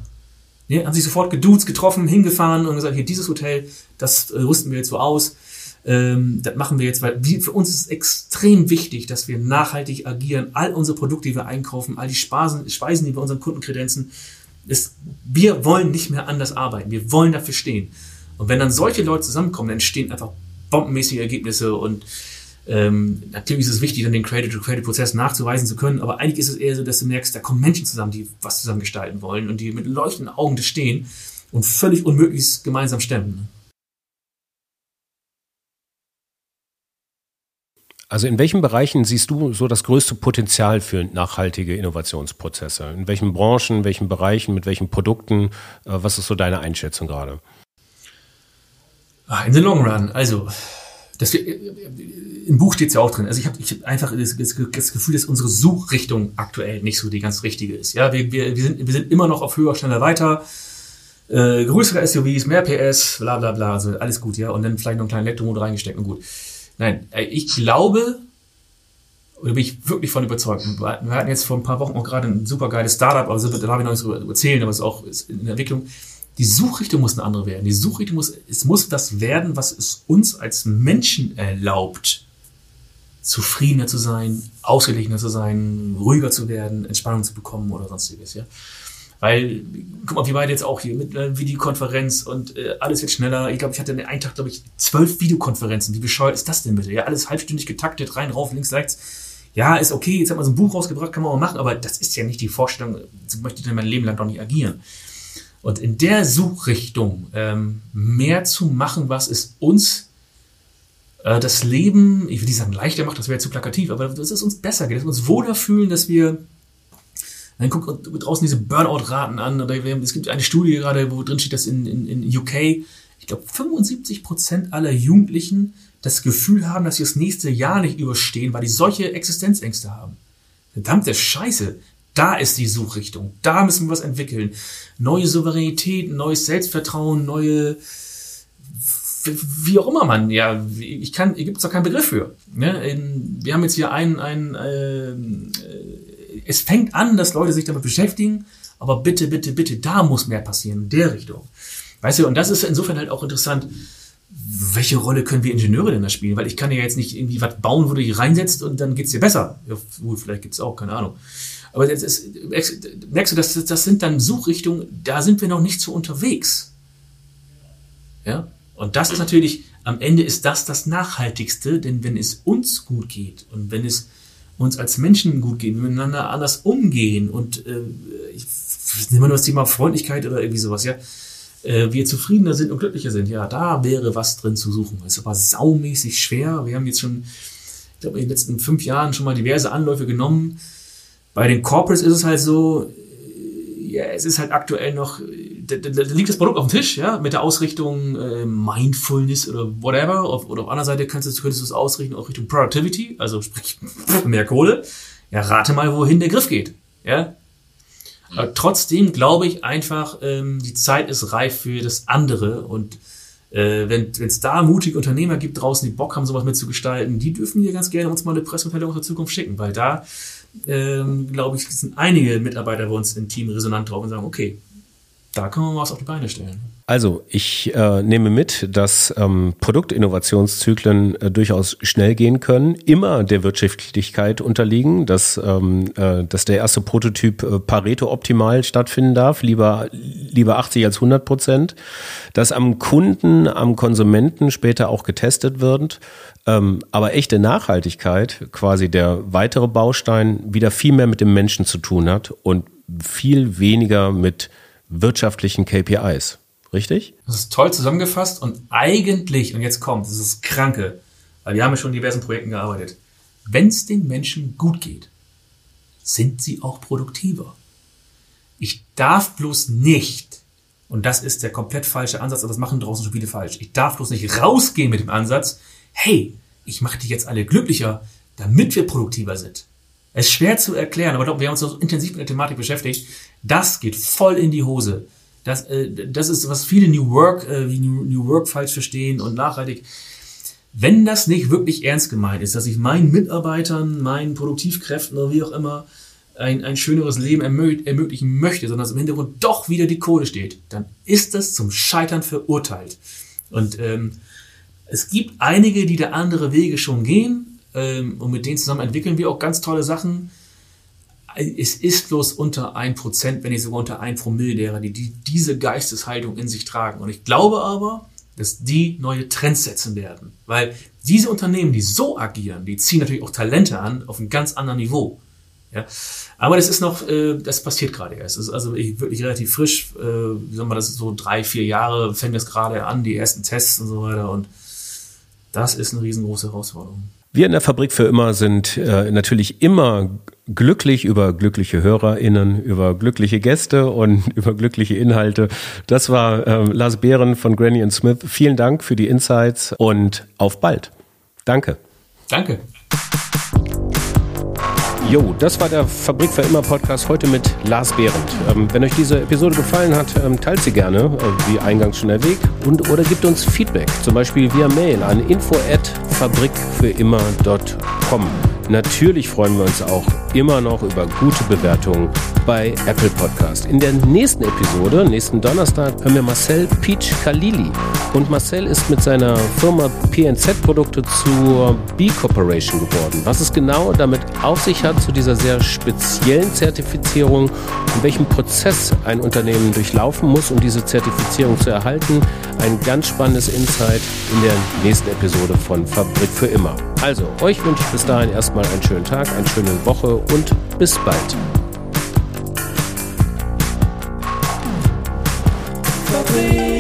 Ja, haben sich sofort geduzt, getroffen, hingefahren und gesagt, hier dieses Hotel, das äh, rüsten wir jetzt so aus. Ähm, das machen wir jetzt, weil wir, für uns ist es extrem wichtig, dass wir nachhaltig agieren. All unsere Produkte, die wir einkaufen, all die Speisen, Speisen die wir unseren Kunden kredenzen, ist, wir wollen nicht mehr anders arbeiten. Wir wollen dafür stehen. Und wenn dann solche Leute zusammenkommen, dann entstehen einfach bombenmäßige Ergebnisse und ähm, natürlich ist es wichtig, dann den Credit-to-Credit-Prozess nachzuweisen zu können, aber eigentlich ist es eher so, dass du merkst, da kommen Menschen zusammen, die was zusammen gestalten wollen und die mit leuchtenden Augen stehen und völlig unmögliches gemeinsam stemmen. Also in welchen Bereichen siehst du so das größte Potenzial für nachhaltige Innovationsprozesse? In welchen Branchen, in welchen Bereichen, mit welchen Produkten? Äh, was ist so deine Einschätzung gerade? Ah, in the long run, also das, im Buch steht es ja auch drin. Also ich habe ich hab einfach das, das, Gefühl, dass unsere Suchrichtung aktuell nicht so die ganz richtige ist. Ja, wir, wir, wir, sind, wir sind immer noch auf höher, schneller, weiter. Äh, größere SUVs, mehr PS, bla bla bla, also alles gut, ja. Und dann vielleicht noch einen kleinen Elektromotor reingesteckt und gut. Nein, äh, ich glaube, oder bin ich wirklich von überzeugt. Wir hatten jetzt vor ein paar Wochen auch gerade ein super geiles Startup, aber da habe ich noch nichts drüber erzählen, aber es ist auch in der Entwicklung. Die Suchrichtung muss eine andere werden. Die Suchrichtung muss, es muss das werden, was es uns als Menschen erlaubt, zufriedener zu sein, ausgeglichener zu sein, ruhiger zu werden, Entspannung zu bekommen oder sonstiges, ja. Weil, guck mal, wir beide jetzt auch hier mit einer Videokonferenz und äh, alles wird schneller. Ich glaube, ich hatte einen Tag, glaube ich, zwölf Videokonferenzen. Wie bescheuert ist das denn bitte? Ja, alles halbstündig getaktet, rein, rauf, links, rechts. Ja, ist okay, jetzt hat man so ein Buch rausgebracht, kann man auch machen, aber das ist ja nicht die Vorstellung, so möchte ich denn mein Leben lang doch nicht agieren. Und in der Suchrichtung ähm, mehr zu machen, was es uns äh, das Leben, ich will nicht sagen leichter macht, das wäre zu plakativ, aber dass es uns besser geht, dass wir uns wohler fühlen, dass wir dann guckt draußen diese Burnout-Raten an. Oder es gibt eine Studie gerade, wo drin steht, dass in, in, in UK, ich glaube, 75 Prozent aller Jugendlichen das Gefühl haben, dass sie das nächste Jahr nicht überstehen, weil die solche Existenzängste haben. Verdammte Scheiße. Da ist die Suchrichtung. Da müssen wir was entwickeln. Neue Souveränität, neues Selbstvertrauen, neue, wie auch immer man, ja, ich kann, gibt es da keinen Begriff für. Ne? Wir haben jetzt hier einen, einen äh, es fängt an, dass Leute sich damit beschäftigen, aber bitte, bitte, bitte, da muss mehr passieren, in der Richtung. Weißt du, und das ist insofern halt auch interessant, welche Rolle können wir Ingenieure denn da spielen? Weil ich kann ja jetzt nicht irgendwie was bauen, wo du dich reinsetzt und dann geht's dir besser. Ja, gut, vielleicht gibt's auch, keine Ahnung. Aber jetzt ist, merkst du, das, das sind dann Suchrichtungen, da sind wir noch nicht so unterwegs. Ja? Und das ist natürlich, am Ende ist das das Nachhaltigste, denn wenn es uns gut geht und wenn es uns als Menschen gut geht, miteinander anders umgehen und äh, ich nehme nur das Thema Freundlichkeit oder irgendwie sowas, ja, äh, wir zufriedener sind und glücklicher sind, ja, da wäre was drin zu suchen. Ist aber saumäßig schwer. Wir haben jetzt schon, ich glaube, in den letzten fünf Jahren schon mal diverse Anläufe genommen. Bei den Corporates ist es halt so, ja, es ist halt aktuell noch, da, da, da, liegt das Produkt auf dem Tisch, ja, mit der Ausrichtung äh, Mindfulness oder whatever. Auf, oder auf einer Seite kannst du, könntest du es ausrichten auch Richtung Productivity, also sprich *laughs* mehr Kohle. Ja, rate mal, wohin der Griff geht. Ja. Aber trotzdem glaube ich einfach, ähm, die Zeit ist reif für das andere und äh, wenn es da mutige Unternehmer gibt draußen, die Bock haben, sowas mitzugestalten, die dürfen hier ganz gerne uns mal eine Pressemitteilung aus der Zukunft schicken, weil da ähm, glaube ich, sind einige Mitarbeiter bei uns im Team resonant drauf und sagen, okay, da können wir was auf die Beine stellen. Also ich äh, nehme mit, dass ähm, Produktinnovationszyklen äh, durchaus schnell gehen können, immer der Wirtschaftlichkeit unterliegen, dass, ähm, äh, dass der erste Prototyp äh, Pareto optimal stattfinden darf, lieber, lieber 80 als 100 Prozent, dass am Kunden, am Konsumenten später auch getestet wird, ähm, aber echte Nachhaltigkeit, quasi der weitere Baustein, wieder viel mehr mit dem Menschen zu tun hat und viel weniger mit wirtschaftlichen KPIs. Richtig? Das ist toll zusammengefasst und eigentlich, und jetzt kommt, das ist Kranke, weil wir haben ja schon in diversen Projekten gearbeitet. Wenn es den Menschen gut geht, sind sie auch produktiver. Ich darf bloß nicht, und das ist der komplett falsche Ansatz, aber das machen draußen schon viele falsch, ich darf bloß nicht rausgehen mit dem Ansatz, hey, ich mache die jetzt alle glücklicher, damit wir produktiver sind. Es ist schwer zu erklären, aber wir haben uns so intensiv mit der Thematik beschäftigt. Das geht voll in die Hose. Das, äh, das ist, was viele New Work, äh, wie New, New Work falsch verstehen und nachhaltig. Wenn das nicht wirklich ernst gemeint ist, dass ich meinen Mitarbeitern, meinen Produktivkräften oder wie auch immer ein, ein schöneres Leben ermöglichen möchte, sondern dass im Hintergrund doch wieder die Kohle steht, dann ist das zum Scheitern verurteilt. Und ähm, es gibt einige, die da andere Wege schon gehen ähm, und mit denen zusammen entwickeln wir auch ganz tolle Sachen. Es ist bloß unter ein Prozent, wenn nicht sogar unter ein Promille derer, die, die diese Geisteshaltung in sich tragen. Und ich glaube aber, dass die neue Trends setzen werden. Weil diese Unternehmen, die so agieren, die ziehen natürlich auch Talente an auf einem ganz anderen Niveau. Ja, aber das ist noch, äh, das passiert gerade erst. Es ist also wirklich relativ frisch. Äh, wie soll man das so drei, vier Jahre fängt das gerade an, die ersten Tests und so weiter. Und das ist eine riesengroße Herausforderung. Wir in der Fabrik für immer sind äh, natürlich immer glücklich über glückliche HörerInnen, über glückliche Gäste und *laughs* über glückliche Inhalte. Das war äh, Lars Behren von Granny Smith. Vielen Dank für die Insights und auf bald. Danke. Danke. Jo, das war der Fabrik für immer Podcast heute mit Lars Behrendt. Ähm, wenn euch diese Episode gefallen hat, ähm, teilt sie gerne, äh, wie eingangs schon erwähnt, und oder gebt uns Feedback, zum Beispiel via Mail an info at fabrikfürimmer.com. Natürlich freuen wir uns auch immer noch über gute Bewertungen bei Apple Podcast. In der nächsten Episode, nächsten Donnerstag, hören wir Marcel Peach Khalili. Und Marcel ist mit seiner Firma PNZ Produkte zur B Corporation geworden. Was es genau damit auf sich hat, zu dieser sehr speziellen Zertifizierung und welchen Prozess ein Unternehmen durchlaufen muss, um diese Zertifizierung zu erhalten, ein ganz spannendes Insight in der nächsten Episode von Fabrik für immer. Also, euch wünsche ich bis dahin erstmal einen schönen Tag, eine schöne Woche und bis bald. Fabrik